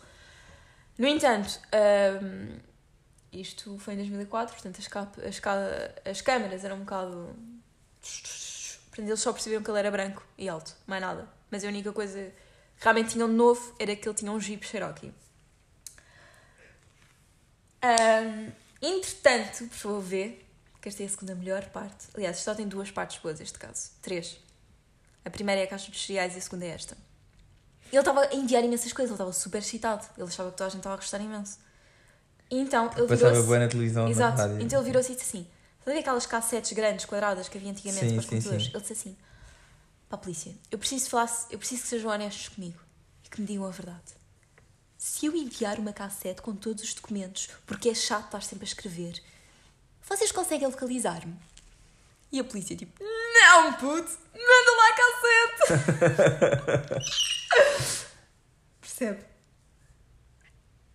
[SPEAKER 1] No entanto, hum, isto foi em 2004, portanto as, cap- as, as câmaras eram um bocado. Portanto, eles só percebiam que ele era branco e alto, mais nada. Mas a única coisa que realmente tinham de novo era que ele tinha um Jeep Cherokee. Hum, entretanto, por favor, ver, que esta é a segunda melhor parte. Aliás, só tem duas partes boas, este caso. Três. A primeira é a caixa dos cereais e a segunda é esta. Ele estava a enviar imensas coisas, ele estava super excitado. Ele achava que toda a gente estava a gostar imenso. E então ele
[SPEAKER 2] Passava
[SPEAKER 1] virou-se.
[SPEAKER 2] boa na televisão na
[SPEAKER 1] Exato.
[SPEAKER 2] rádio.
[SPEAKER 1] Então ele virou-se e disse assim: Sabe aquelas cassetes grandes, quadradas que havia antigamente
[SPEAKER 2] Sim,
[SPEAKER 1] para os
[SPEAKER 2] sim,
[SPEAKER 1] computadores?
[SPEAKER 2] sim.
[SPEAKER 1] Ele disse assim: Para a polícia, eu preciso, falar, eu preciso que sejam honestos comigo e que me digam a verdade. Se eu enviar uma cassete com todos os documentos, porque é chato estar sempre a escrever, vocês conseguem localizar-me? E a polícia, tipo, não, puto, manda lá a cassete. Percebe?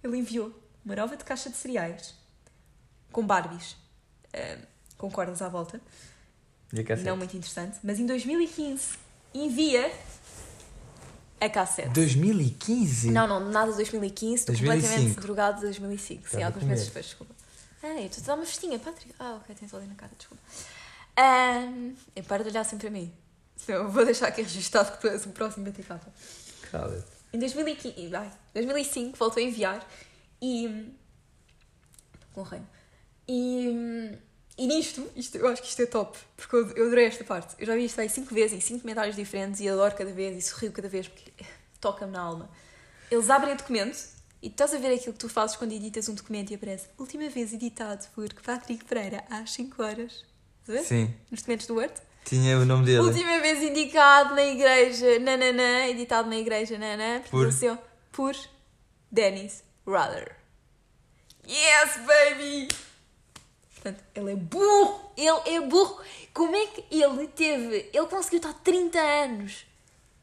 [SPEAKER 1] Ele enviou uma nova de caixa de cereais com Barbies, ah, com cordas à volta,
[SPEAKER 2] E a cassete?
[SPEAKER 1] não muito interessante, mas em 2015 envia a cassete.
[SPEAKER 2] 2015?
[SPEAKER 1] Não, não, nada de 2015, estou
[SPEAKER 2] 2005.
[SPEAKER 1] completamente drogado de 2005. Sim, alguns meses depois, desculpa. Ai, tu te dá uma festinha, Patrick. Ah, ok, tens ali na cara, desculpa. Ahm, eu paro de olhar sempre para mim. Senão eu vou deixar aqui registado que tu és o próximo BTK.
[SPEAKER 2] Cala-te.
[SPEAKER 1] Em 2015, ai, 2005 voltou a enviar e. Com o reino. E. E nisto, isto, eu acho que isto é top, porque eu, eu adorei esta parte. Eu já vi isto aí cinco vezes, em cinco comentários diferentes, e adoro cada vez, e sorrio cada vez, porque toca-me na alma. Eles abrem o documento, e tu estás a ver aquilo que tu fazes quando editas um documento e aparece última vez editado por Patrick Pereira às 5 horas. Estás?
[SPEAKER 2] Sim.
[SPEAKER 1] Nos documentos do Word.
[SPEAKER 2] Tinha o nome dele.
[SPEAKER 1] Última vez indicado na igreja, nananã, editado na igreja, nananã,
[SPEAKER 2] Por?
[SPEAKER 1] por, por Dennis Ruther. Yes, baby! Portanto, ele é burro! Ele é burro! Como é que ele teve. Ele conseguiu estar 30 anos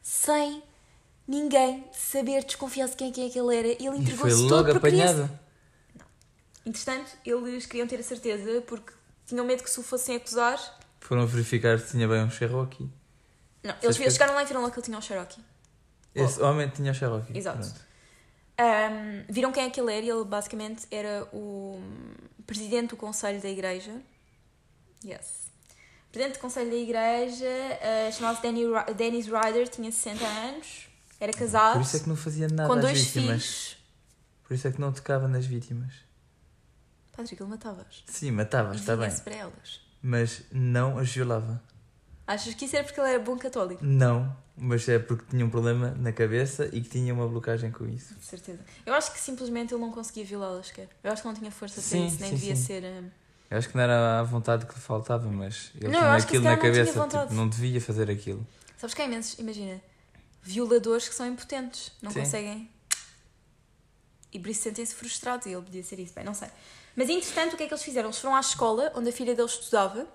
[SPEAKER 1] sem ninguém saber desconfiar de quem, quem é que ele era. Ele entregou-se todo
[SPEAKER 2] logo
[SPEAKER 1] para criança.
[SPEAKER 2] apanhado.
[SPEAKER 1] Entretanto, eles queriam ter a certeza porque tinham medo que se o fossem acusar.
[SPEAKER 2] Foram verificar se tinha bem um Cherokee.
[SPEAKER 1] Não, eles
[SPEAKER 2] coisas-
[SPEAKER 1] chegaram lá e viram lá que ele tinha um Cherokee.
[SPEAKER 2] Esse homem tinha Cherokee.
[SPEAKER 1] Exato.
[SPEAKER 2] Pronto.
[SPEAKER 1] Um, viram quem é que ele era ele basicamente era o presidente do conselho da igreja. Yes. Presidente do conselho da igreja, uh, chamava-se Danny Dennis Ryder, tinha 60 anos, era casado,
[SPEAKER 2] Por isso é que não fazia nada
[SPEAKER 1] com dois
[SPEAKER 2] vítimas.
[SPEAKER 1] filhos.
[SPEAKER 2] Por isso é que não tocava nas vítimas.
[SPEAKER 1] Patrick, ele matava-as.
[SPEAKER 2] Sim, matava,
[SPEAKER 1] E
[SPEAKER 2] está bem.
[SPEAKER 1] para elas.
[SPEAKER 2] Mas não as violava.
[SPEAKER 1] Achas que isso era porque ele era bom católico?
[SPEAKER 2] Não, mas é porque tinha um problema na cabeça e que tinha uma blocagem com isso.
[SPEAKER 1] De certeza. Eu acho que simplesmente ele não conseguia violá-las sequer. Eu acho que não tinha força para isso, nem
[SPEAKER 2] sim,
[SPEAKER 1] devia
[SPEAKER 2] sim.
[SPEAKER 1] ser. um,
[SPEAKER 2] Eu acho que não era a vontade que lhe faltava, mas ele
[SPEAKER 1] Não,
[SPEAKER 2] tinha aquilo na
[SPEAKER 1] não
[SPEAKER 2] cabeça.
[SPEAKER 1] vontade.
[SPEAKER 2] Tipo, não devia fazer aquilo.
[SPEAKER 1] Sabes que há imensos, imagina, violadores que são impotentes, não
[SPEAKER 2] Sim.
[SPEAKER 1] conseguem. E por isso sentem-se frustrados, e ele podia ser isso, bem, não sei. Mas entretanto, o que é que eles fizeram? Eles foram à escola onde a filha deles estudava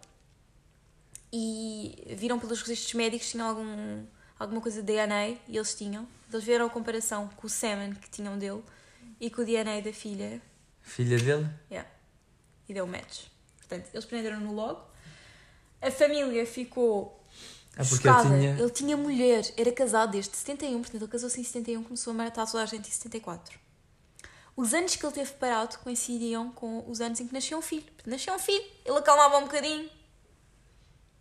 [SPEAKER 1] e viram pelos registros médicos que tinham algum, alguma coisa de DNA e eles tinham. Eles viram a comparação com o semen que tinham dele e com o DNA da filha
[SPEAKER 2] Filha dele?
[SPEAKER 1] e deu match. Portanto, eles prenderam-no logo. A família ficou
[SPEAKER 2] Ah, porque
[SPEAKER 1] chocada.
[SPEAKER 2] ele tinha.
[SPEAKER 1] Ele tinha mulher, era casado desde 71, portanto ele casou-se em 71, começou a matar toda a gente em 74. Os anos que ele teve parado coincidiam com os anos em que nasceu um filho. Portanto, nasceu um filho, ele acalmava um bocadinho,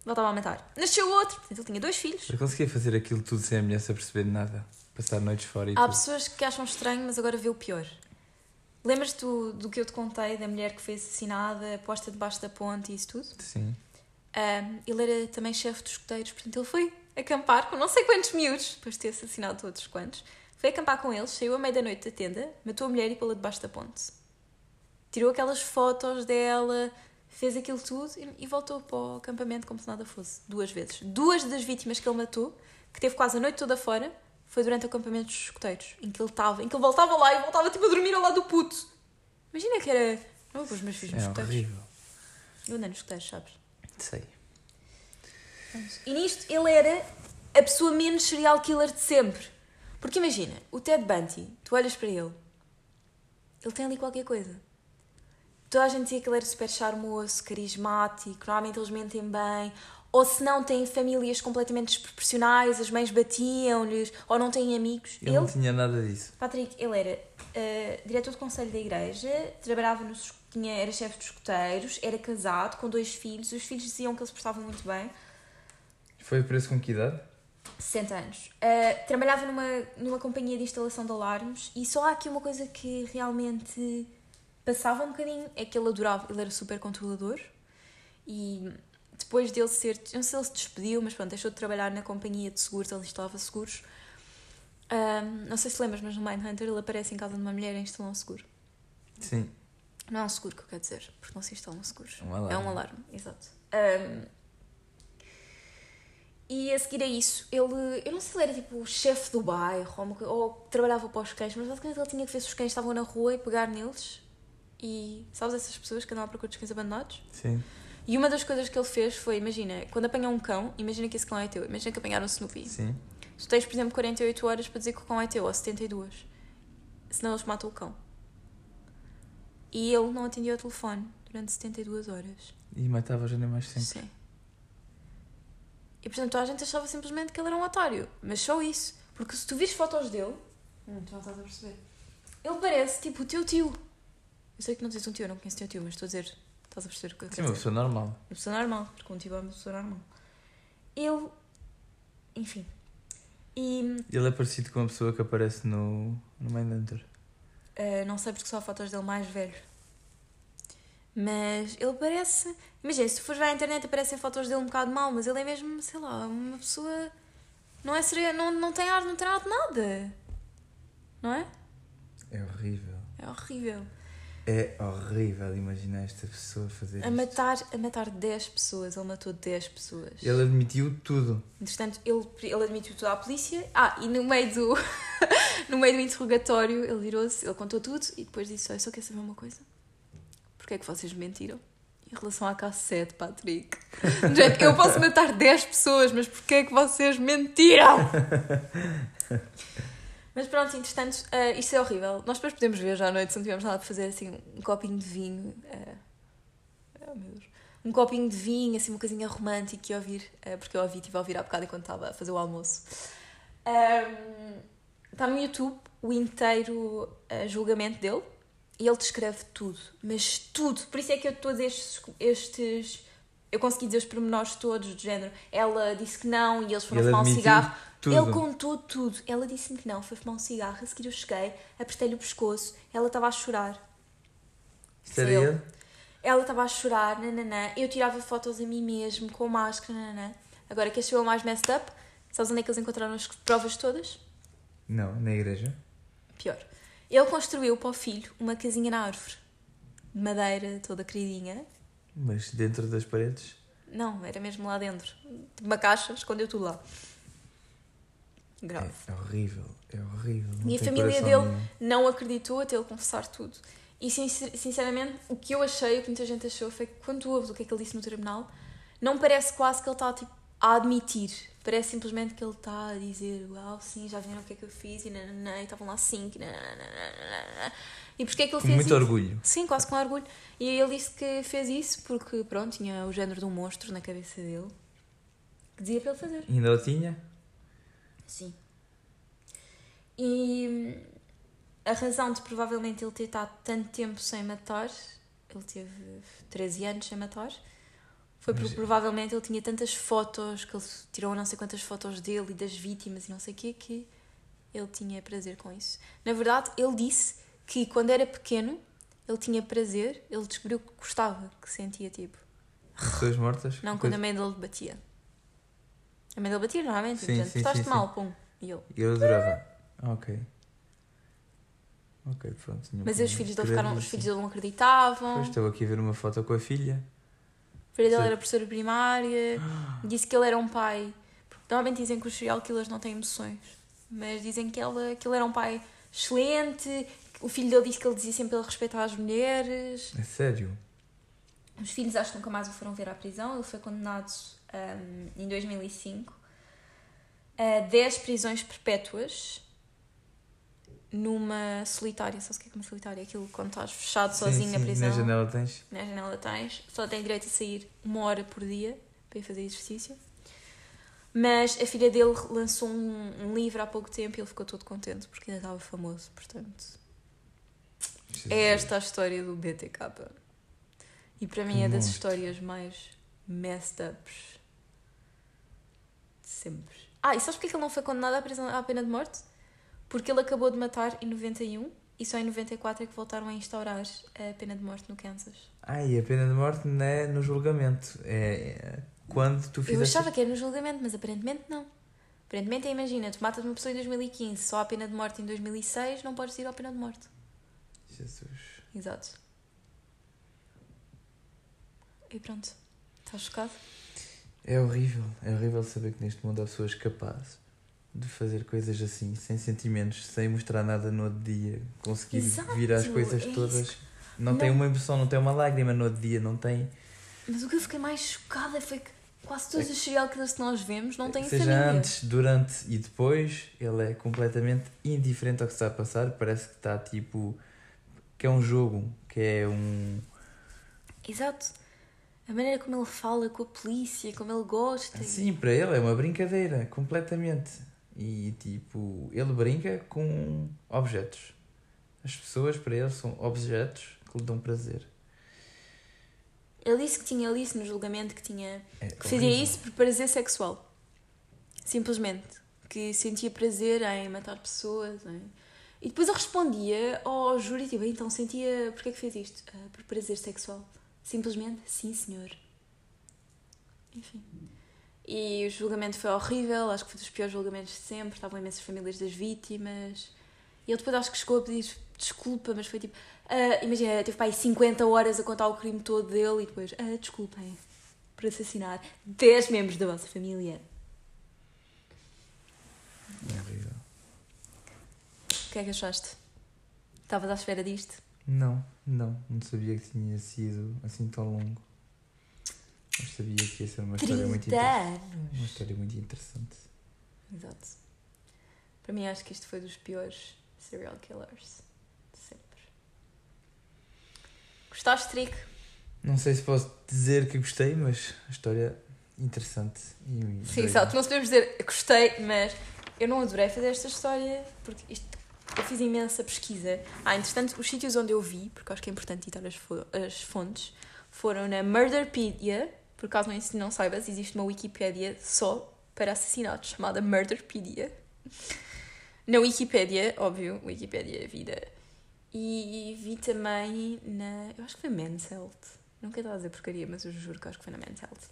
[SPEAKER 1] voltava a matar. Nasceu outro, portanto ele tinha dois filhos.
[SPEAKER 2] Eu conseguia fazer aquilo tudo sem a mulher se aperceber de nada. Passar noites fora e
[SPEAKER 1] Há
[SPEAKER 2] tudo.
[SPEAKER 1] pessoas que acham estranho, mas agora vê o pior. Lembras-te do, do que eu te contei, da mulher que foi assassinada, posta debaixo da ponte e isso tudo?
[SPEAKER 2] Sim.
[SPEAKER 1] Um, ele era também chefe dos escuteiros, portanto ele foi acampar com não sei quantos miúdos, depois de ter assassinado todos quantos. Foi acampar com eles, saiu à meia da noite da tenda, matou a mulher e pô-la debaixo da ponte. Tirou aquelas fotos dela, fez aquilo tudo e, e voltou para o acampamento como se nada fosse. Duas vezes. Duas das vítimas que ele matou, que teve quase a noite toda fora, foi durante o acampamento dos escuteiros, em que ele estava, em que ele voltava lá e voltava tipo a dormir ao lado do puto. Imagina que era. Não vou os meus filhos nos
[SPEAKER 2] É
[SPEAKER 1] escuteiros.
[SPEAKER 2] horrível.
[SPEAKER 1] Eu andei nos escuteiros, sabes?
[SPEAKER 2] Sei.
[SPEAKER 1] E nisto ele era a pessoa menos serial killer de sempre. Porque imagina, o Ted Bundy, tu olhas para ele, ele tem ali qualquer coisa. Toda a gente dizia que ele era super charmoso, carismático, normalmente eles mentem bem, ou se não têm famílias completamente desproporcionais, as mães batiam-lhes, ou não têm amigos.
[SPEAKER 2] Ele, não tinha nada disso.
[SPEAKER 1] Patrick, ele era eh, diretor do conselho da igreja, trabalhava no, tinha, era chefe dos escuteiros, era casado, com dois filhos, os filhos diziam que eles prestavam muito bem.
[SPEAKER 2] Foi preso com que idade?
[SPEAKER 1] 60 anos. Uh, trabalhava numa, numa companhia de instalação de alarmes e só há aqui uma coisa que realmente passava um bocadinho, é que ele adorava, ele era super controlador e depois dele ser, não sei se ele se despediu, mas pronto, deixou de trabalhar na companhia de seguros, ele instalava seguros. Um, não sei se lembras, mas no Mindhunter ele aparece em casa de uma mulher e instala um seguro.
[SPEAKER 2] Sim.
[SPEAKER 1] Não é um seguro que eu quero dizer, porque não se instalam seguros.
[SPEAKER 2] Um alarme.
[SPEAKER 1] É um alarme, exato. Um, e a seguir a isso, ele, eu não sei se ele era tipo o chefe do bairro ou, ou trabalhava para os cães, mas basicamente ele tinha que ver se os cães estavam na rua e pegar neles. E sabes essas pessoas que andam à procura dos cães abandonados?
[SPEAKER 2] Sim.
[SPEAKER 1] E uma das coisas que ele fez foi: imagina, quando apanham um cão, imagina que esse cão é teu, imagina que apanharam o Snoopy.
[SPEAKER 2] Sim.
[SPEAKER 1] Tu tens, por exemplo, 48 horas para dizer que o cão é teu, ou 72. Senão eles matam o cão. E ele não atendia o telefone durante 72 horas.
[SPEAKER 2] E matava os animais sempre.
[SPEAKER 1] Sim. E portanto toda a gente achava simplesmente que ele era um otário. Mas só isso. Porque se tu vires fotos dele. Hum, tu não estás a perceber. Ele parece tipo o teu tio. Eu sei que não dizes um tio, eu não conheço teu tio, mas estou a dizer. Estás a perceber o que eu
[SPEAKER 2] Sim,
[SPEAKER 1] quero
[SPEAKER 2] uma
[SPEAKER 1] dizer?
[SPEAKER 2] pessoa normal.
[SPEAKER 1] Uma pessoa normal, porque um tio é uma pessoa normal. Ele. Enfim. E
[SPEAKER 2] Ele é parecido com a pessoa que aparece no, no Mindhunter.
[SPEAKER 1] Uh, não sei porque só há fotos dele mais velho. Mas ele parece. Imagina, se tu fores ver à internet aparecem fotos dele um bocado mal, mas ele é mesmo, sei lá, uma pessoa. Não é seria, não, não tem ar, não tem ar de nada. Não é?
[SPEAKER 2] É horrível.
[SPEAKER 1] É horrível.
[SPEAKER 2] É horrível imaginar esta pessoa fazer
[SPEAKER 1] A
[SPEAKER 2] isto.
[SPEAKER 1] matar, a matar 10 pessoas, ele matou 10 pessoas.
[SPEAKER 2] Ele admitiu tudo.
[SPEAKER 1] Entretanto, ele, ele admitiu tudo à polícia. Ah, e no meio do, no meio do interrogatório ele virou-se, ele contou tudo e depois disse: Olha, só quer saber uma coisa? Porquê é que vocês mentiram? Em relação à cassete, Patrick. Gente, eu posso matar 10 pessoas, mas porquê é que vocês mentiram? Mas pronto, entretanto, eh, isto é horrível. Nós depois podemos ver já à noite, se não tivermos nada para fazer, assim, um copinho de vinho. eh, oh, meu Deus. Um copinho de vinho, assim, uma coisinha romântica e ouvir, eh, porque eu ouvi, estive a ouvir há bocado enquanto estava a fazer o almoço. Ahm, Está no YouTube o inteiro eh, julgamento dele e ele descreve tudo, mas tudo. Por isso é que eu estou a dizer estes, estes. Eu consegui dizer os pormenores todos, do género. Ela disse que não e eles foram
[SPEAKER 2] Ele
[SPEAKER 1] fumar um cigarro.
[SPEAKER 2] Tudo.
[SPEAKER 1] Ele contou tudo. Ela disse-me que não, foi fumar um cigarro. A seguir eu cheguei, apertei-lhe o pescoço, ela estava a chorar.
[SPEAKER 2] Era
[SPEAKER 1] Sim.
[SPEAKER 2] ele?
[SPEAKER 1] Ela estava a chorar, nananã. Eu tirava fotos a mim mesmo, com máscara, nananã. Agora, que achou mais messed up? Sabes onde é que eles encontraram as provas todas?
[SPEAKER 2] Não, na igreja.
[SPEAKER 1] Pior. Ele construiu para o filho uma casinha na árvore. De madeira, toda queridinha.
[SPEAKER 2] Mas dentro das paredes.
[SPEAKER 1] Não, era mesmo lá dentro. De uma caixa, escondeu tudo lá. Grave.
[SPEAKER 2] É horrível. É horrível. Não
[SPEAKER 1] E a família dele
[SPEAKER 2] nenhum.
[SPEAKER 1] não acreditou até ele confessar tudo. E sincer- sinceramente, o que eu achei, o que muita gente achou, foi que quando tu ouves o que é que ele disse no tribunal, não parece quase que ele está tipo, a admitir. Parece simplesmente que ele está a dizer: Uau, sim, já viram o que é que eu fiz, e nananã, e estavam lá cinco, e nananã. E porquê é que ele
[SPEAKER 2] Com
[SPEAKER 1] fez
[SPEAKER 2] muito
[SPEAKER 1] isso?
[SPEAKER 2] orgulho.
[SPEAKER 1] Sim, quase com orgulho. E ele disse que fez isso porque, pronto, tinha o género de um monstro na cabeça dele. Que dizia para ele fazer.
[SPEAKER 2] Ainda o tinha?
[SPEAKER 1] Sim. E hum, a razão de provavelmente ele ter estado tanto tempo sem matar, ele teve 13 anos sem matar, foi porque
[SPEAKER 2] Mas-
[SPEAKER 1] provavelmente ele tinha tantas fotos, que ele tirou não sei quantas fotos dele e das vítimas e não sei o quê, que ele tinha prazer com isso. Na verdade, ele disse que quando era pequeno ele tinha prazer, ele descobriu que gostava, que sentia tipo.
[SPEAKER 2] Pessoas mortas?
[SPEAKER 1] Não, quando a mãe dele batia. A mãe dele batia normalmente,
[SPEAKER 2] Sim,
[SPEAKER 1] portanto,
[SPEAKER 2] sim, sim, sim.
[SPEAKER 1] mal, pum. E ele.
[SPEAKER 2] Eu adorava. Ok. Ok, pronto.
[SPEAKER 1] Mas os filhos dele ficaram, os
[SPEAKER 2] isso.
[SPEAKER 1] filhos dele não acreditavam.
[SPEAKER 2] Pois, estou aqui a ver uma foto com a filha.
[SPEAKER 1] A filha dele era professora primária, disse que ele era um pai. Porque normalmente dizem que os serial killers não têm emoções, mas dizem que, ela, que ele era um pai excelente. O filho dele disse que ele dizia sempre ele respeitar as mulheres.
[SPEAKER 2] É sério?
[SPEAKER 1] Os filhos acho que nunca mais o foram ver à prisão. Ele foi condenado hum, em 2005 a 10 prisões perpétuas numa solitária. Sabe o que é uma solitária? Aquilo quando estás fechado sozinho na prisão.
[SPEAKER 2] Na janela tens.
[SPEAKER 1] na janela tens, só tem direito a sair uma hora por dia para ir fazer exercício. Mas a filha dele lançou um, um livro há pouco tempo e ele ficou todo contente porque ainda estava famoso. Portanto, é esta a história do BTK. E para mim é das histórias mais messed ups sempre. Ah, e sabes porque é que ele não foi condenado à, prisão, à pena de morte? Porque ele acabou de matar em 91 e só em 94 é que voltaram a instaurar a pena de morte no Kansas.
[SPEAKER 2] Ai, a pena de morte não é no julgamento. É é quando tu
[SPEAKER 1] Eu
[SPEAKER 2] fizeste.
[SPEAKER 1] achava que era no julgamento, mas aparentemente não. Aparentemente, é, imagina, tu matas uma pessoa em 2015, só há pena de morte em 2006, não podes ir à pena de morte.
[SPEAKER 2] Jesus.
[SPEAKER 1] Exato. E pronto. Estás chocado?
[SPEAKER 2] É horrível. É horrível saber que neste mundo há pessoas capazes de fazer coisas assim, sem sentimentos, sem mostrar nada no outro dia, conseguir
[SPEAKER 1] Exato,
[SPEAKER 2] vir às coisas
[SPEAKER 1] é
[SPEAKER 2] todas. Não,
[SPEAKER 1] Não.
[SPEAKER 2] tem uma emoção, não tem uma lágrima no outro dia, não tem.
[SPEAKER 1] Mas o que eu fiquei mais chocada foi que quase todos os serial killers que nós vemos não têm
[SPEAKER 2] Seja
[SPEAKER 1] família.
[SPEAKER 2] antes, durante e depois, ele é completamente indiferente ao que está a passar. Parece que está tipo. que é um jogo, que é um.
[SPEAKER 1] Exato. A maneira como ele fala com a polícia, como ele gosta.
[SPEAKER 2] Sim, para ele é uma brincadeira, completamente. E tipo, ele brinca com objetos. As pessoas para ele são objetos que lhe dão prazer.
[SPEAKER 1] Ele disse que tinha, ele disse no julgamento que tinha
[SPEAKER 2] É
[SPEAKER 1] que fazia isso por prazer sexual. Simplesmente. Que sentia prazer em matar pessoas. em- E depois eu respondia ao júri, tipo, então sentia. Porquê que fez isto? "Ah, por prazer sexual. Simplesmente, sim, senhor. Enfim. E o julgamento foi horrível, acho que foi dos piores julgamentos de sempre. Estavam imensas famílias das vítimas. E ele depois acho que chegou a pedir desculpa, mas foi tipo. ah, imagina, teve pai 50 horas a contar o crime todo dele e depois. "Ah, desculpem por assassinar 10 membros da vossa família.
[SPEAKER 2] É horrível.
[SPEAKER 1] O que é que achaste? Estavas à espera disto?
[SPEAKER 2] Não, não, não sabia que tinha sido assim tão longo. Mas sabia que ia ser uma história muito
[SPEAKER 1] 30
[SPEAKER 2] interessante. Uma história muito interessante.
[SPEAKER 1] Exato. Para mim, acho que isto foi dos piores serial killers de sempre. Gostaste, Trick?
[SPEAKER 2] Não sei se posso dizer que gostei, mas a história é interessante. E
[SPEAKER 1] Sim, exato. Não podemos dizer gostei, mas eu não adorei fazer esta história porque isto, eu fiz imensa pesquisa. Ah, entretanto, os sítios onde eu vi, porque acho que é importante citar as, as fontes, foram na Murderpedia. Por caso não, não saibas, existe uma Wikipédia só para assassinatos chamada Murderpedia. Na Wikipédia, óbvio, Wikipédia é vida. E vi também na. Eu acho que foi Men's Health. Não a dizer porcaria, mas eu juro que acho que foi na Men's Health.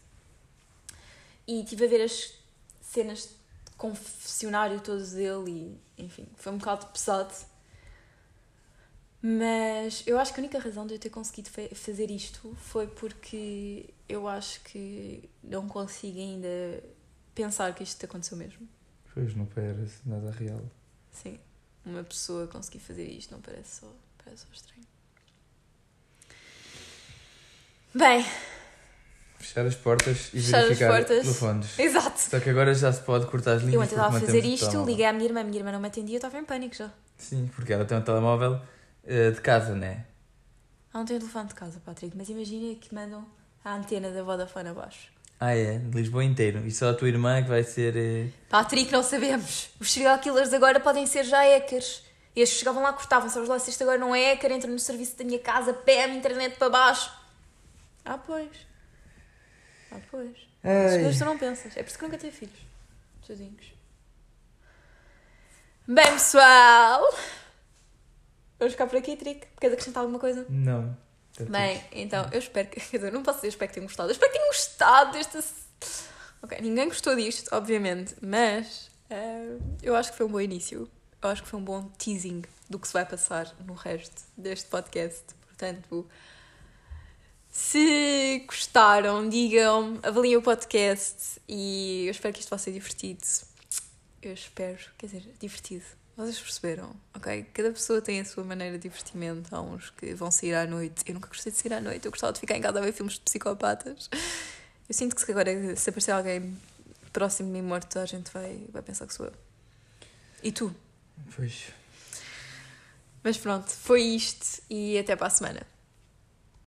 [SPEAKER 1] E estive a ver as cenas confessionário todos dele e, enfim, foi um bocado pesado. Mas eu acho que a única razão de eu ter conseguido fa- fazer isto foi porque eu acho que não consigo ainda pensar que isto aconteceu mesmo.
[SPEAKER 2] Pois não parece nada real.
[SPEAKER 1] Sim, uma pessoa conseguir fazer isto não parece só, parece só estranho. Bem,
[SPEAKER 2] Fechar as portas e
[SPEAKER 1] Fechar as
[SPEAKER 2] verificar
[SPEAKER 1] portas.
[SPEAKER 2] telefones.
[SPEAKER 1] exato.
[SPEAKER 2] Só que agora já se pode cortar as linhas.
[SPEAKER 1] Eu antes estava a fazer isto, liguei à minha irmã, a minha irmã não me atendia, eu estava em pânico já.
[SPEAKER 2] Sim, porque ela tem um telemóvel eh, de casa, né?
[SPEAKER 1] Ah, não tenho telefone de casa, Patrick, mas imagina que mandam a antena da Vodafone abaixo.
[SPEAKER 2] Ah, é? De Lisboa inteiro. E só a tua irmã que vai ser. eh,
[SPEAKER 1] Patrick, não sabemos. Os serial killers agora podem ser já hackers. Estes chegavam lá, cortavam, sabes lá se isto agora não é hacker, entra no serviço da minha casa, pé internet para baixo. Ah, pois. Ah, pois. As coisas tu não pensas. É por isso que nunca tive filhos. Sozinhos. Bem, pessoal. Vamos ficar por aqui, Trick. Queres acrescentar alguma coisa?
[SPEAKER 2] Não. Tá
[SPEAKER 1] Bem, então, eu espero que. Quer dizer, não posso dizer espero que tenham gostado. Eu espero que tenham gostado desta. Ok, ninguém gostou disto, obviamente, mas eh, eu acho que foi um bom início. Eu acho que foi um bom teasing do que se vai passar no resto deste podcast. Portanto, se gostaram, digam, avaliem o podcast e eu espero que isto vá ser divertido. Eu espero, quer dizer, divertido. Vocês perceberam, ok? Cada pessoa tem a sua maneira de divertimento. Há uns que vão sair à noite. Eu nunca gostei de sair à noite. Eu gostava de ficar em casa a ver filmes de psicopatas. Eu sinto que se agora, se aparecer alguém próximo de mim morto, a gente vai, vai pensar que sou eu. E tu?
[SPEAKER 2] Pois.
[SPEAKER 1] Mas pronto, foi isto e até para a semana.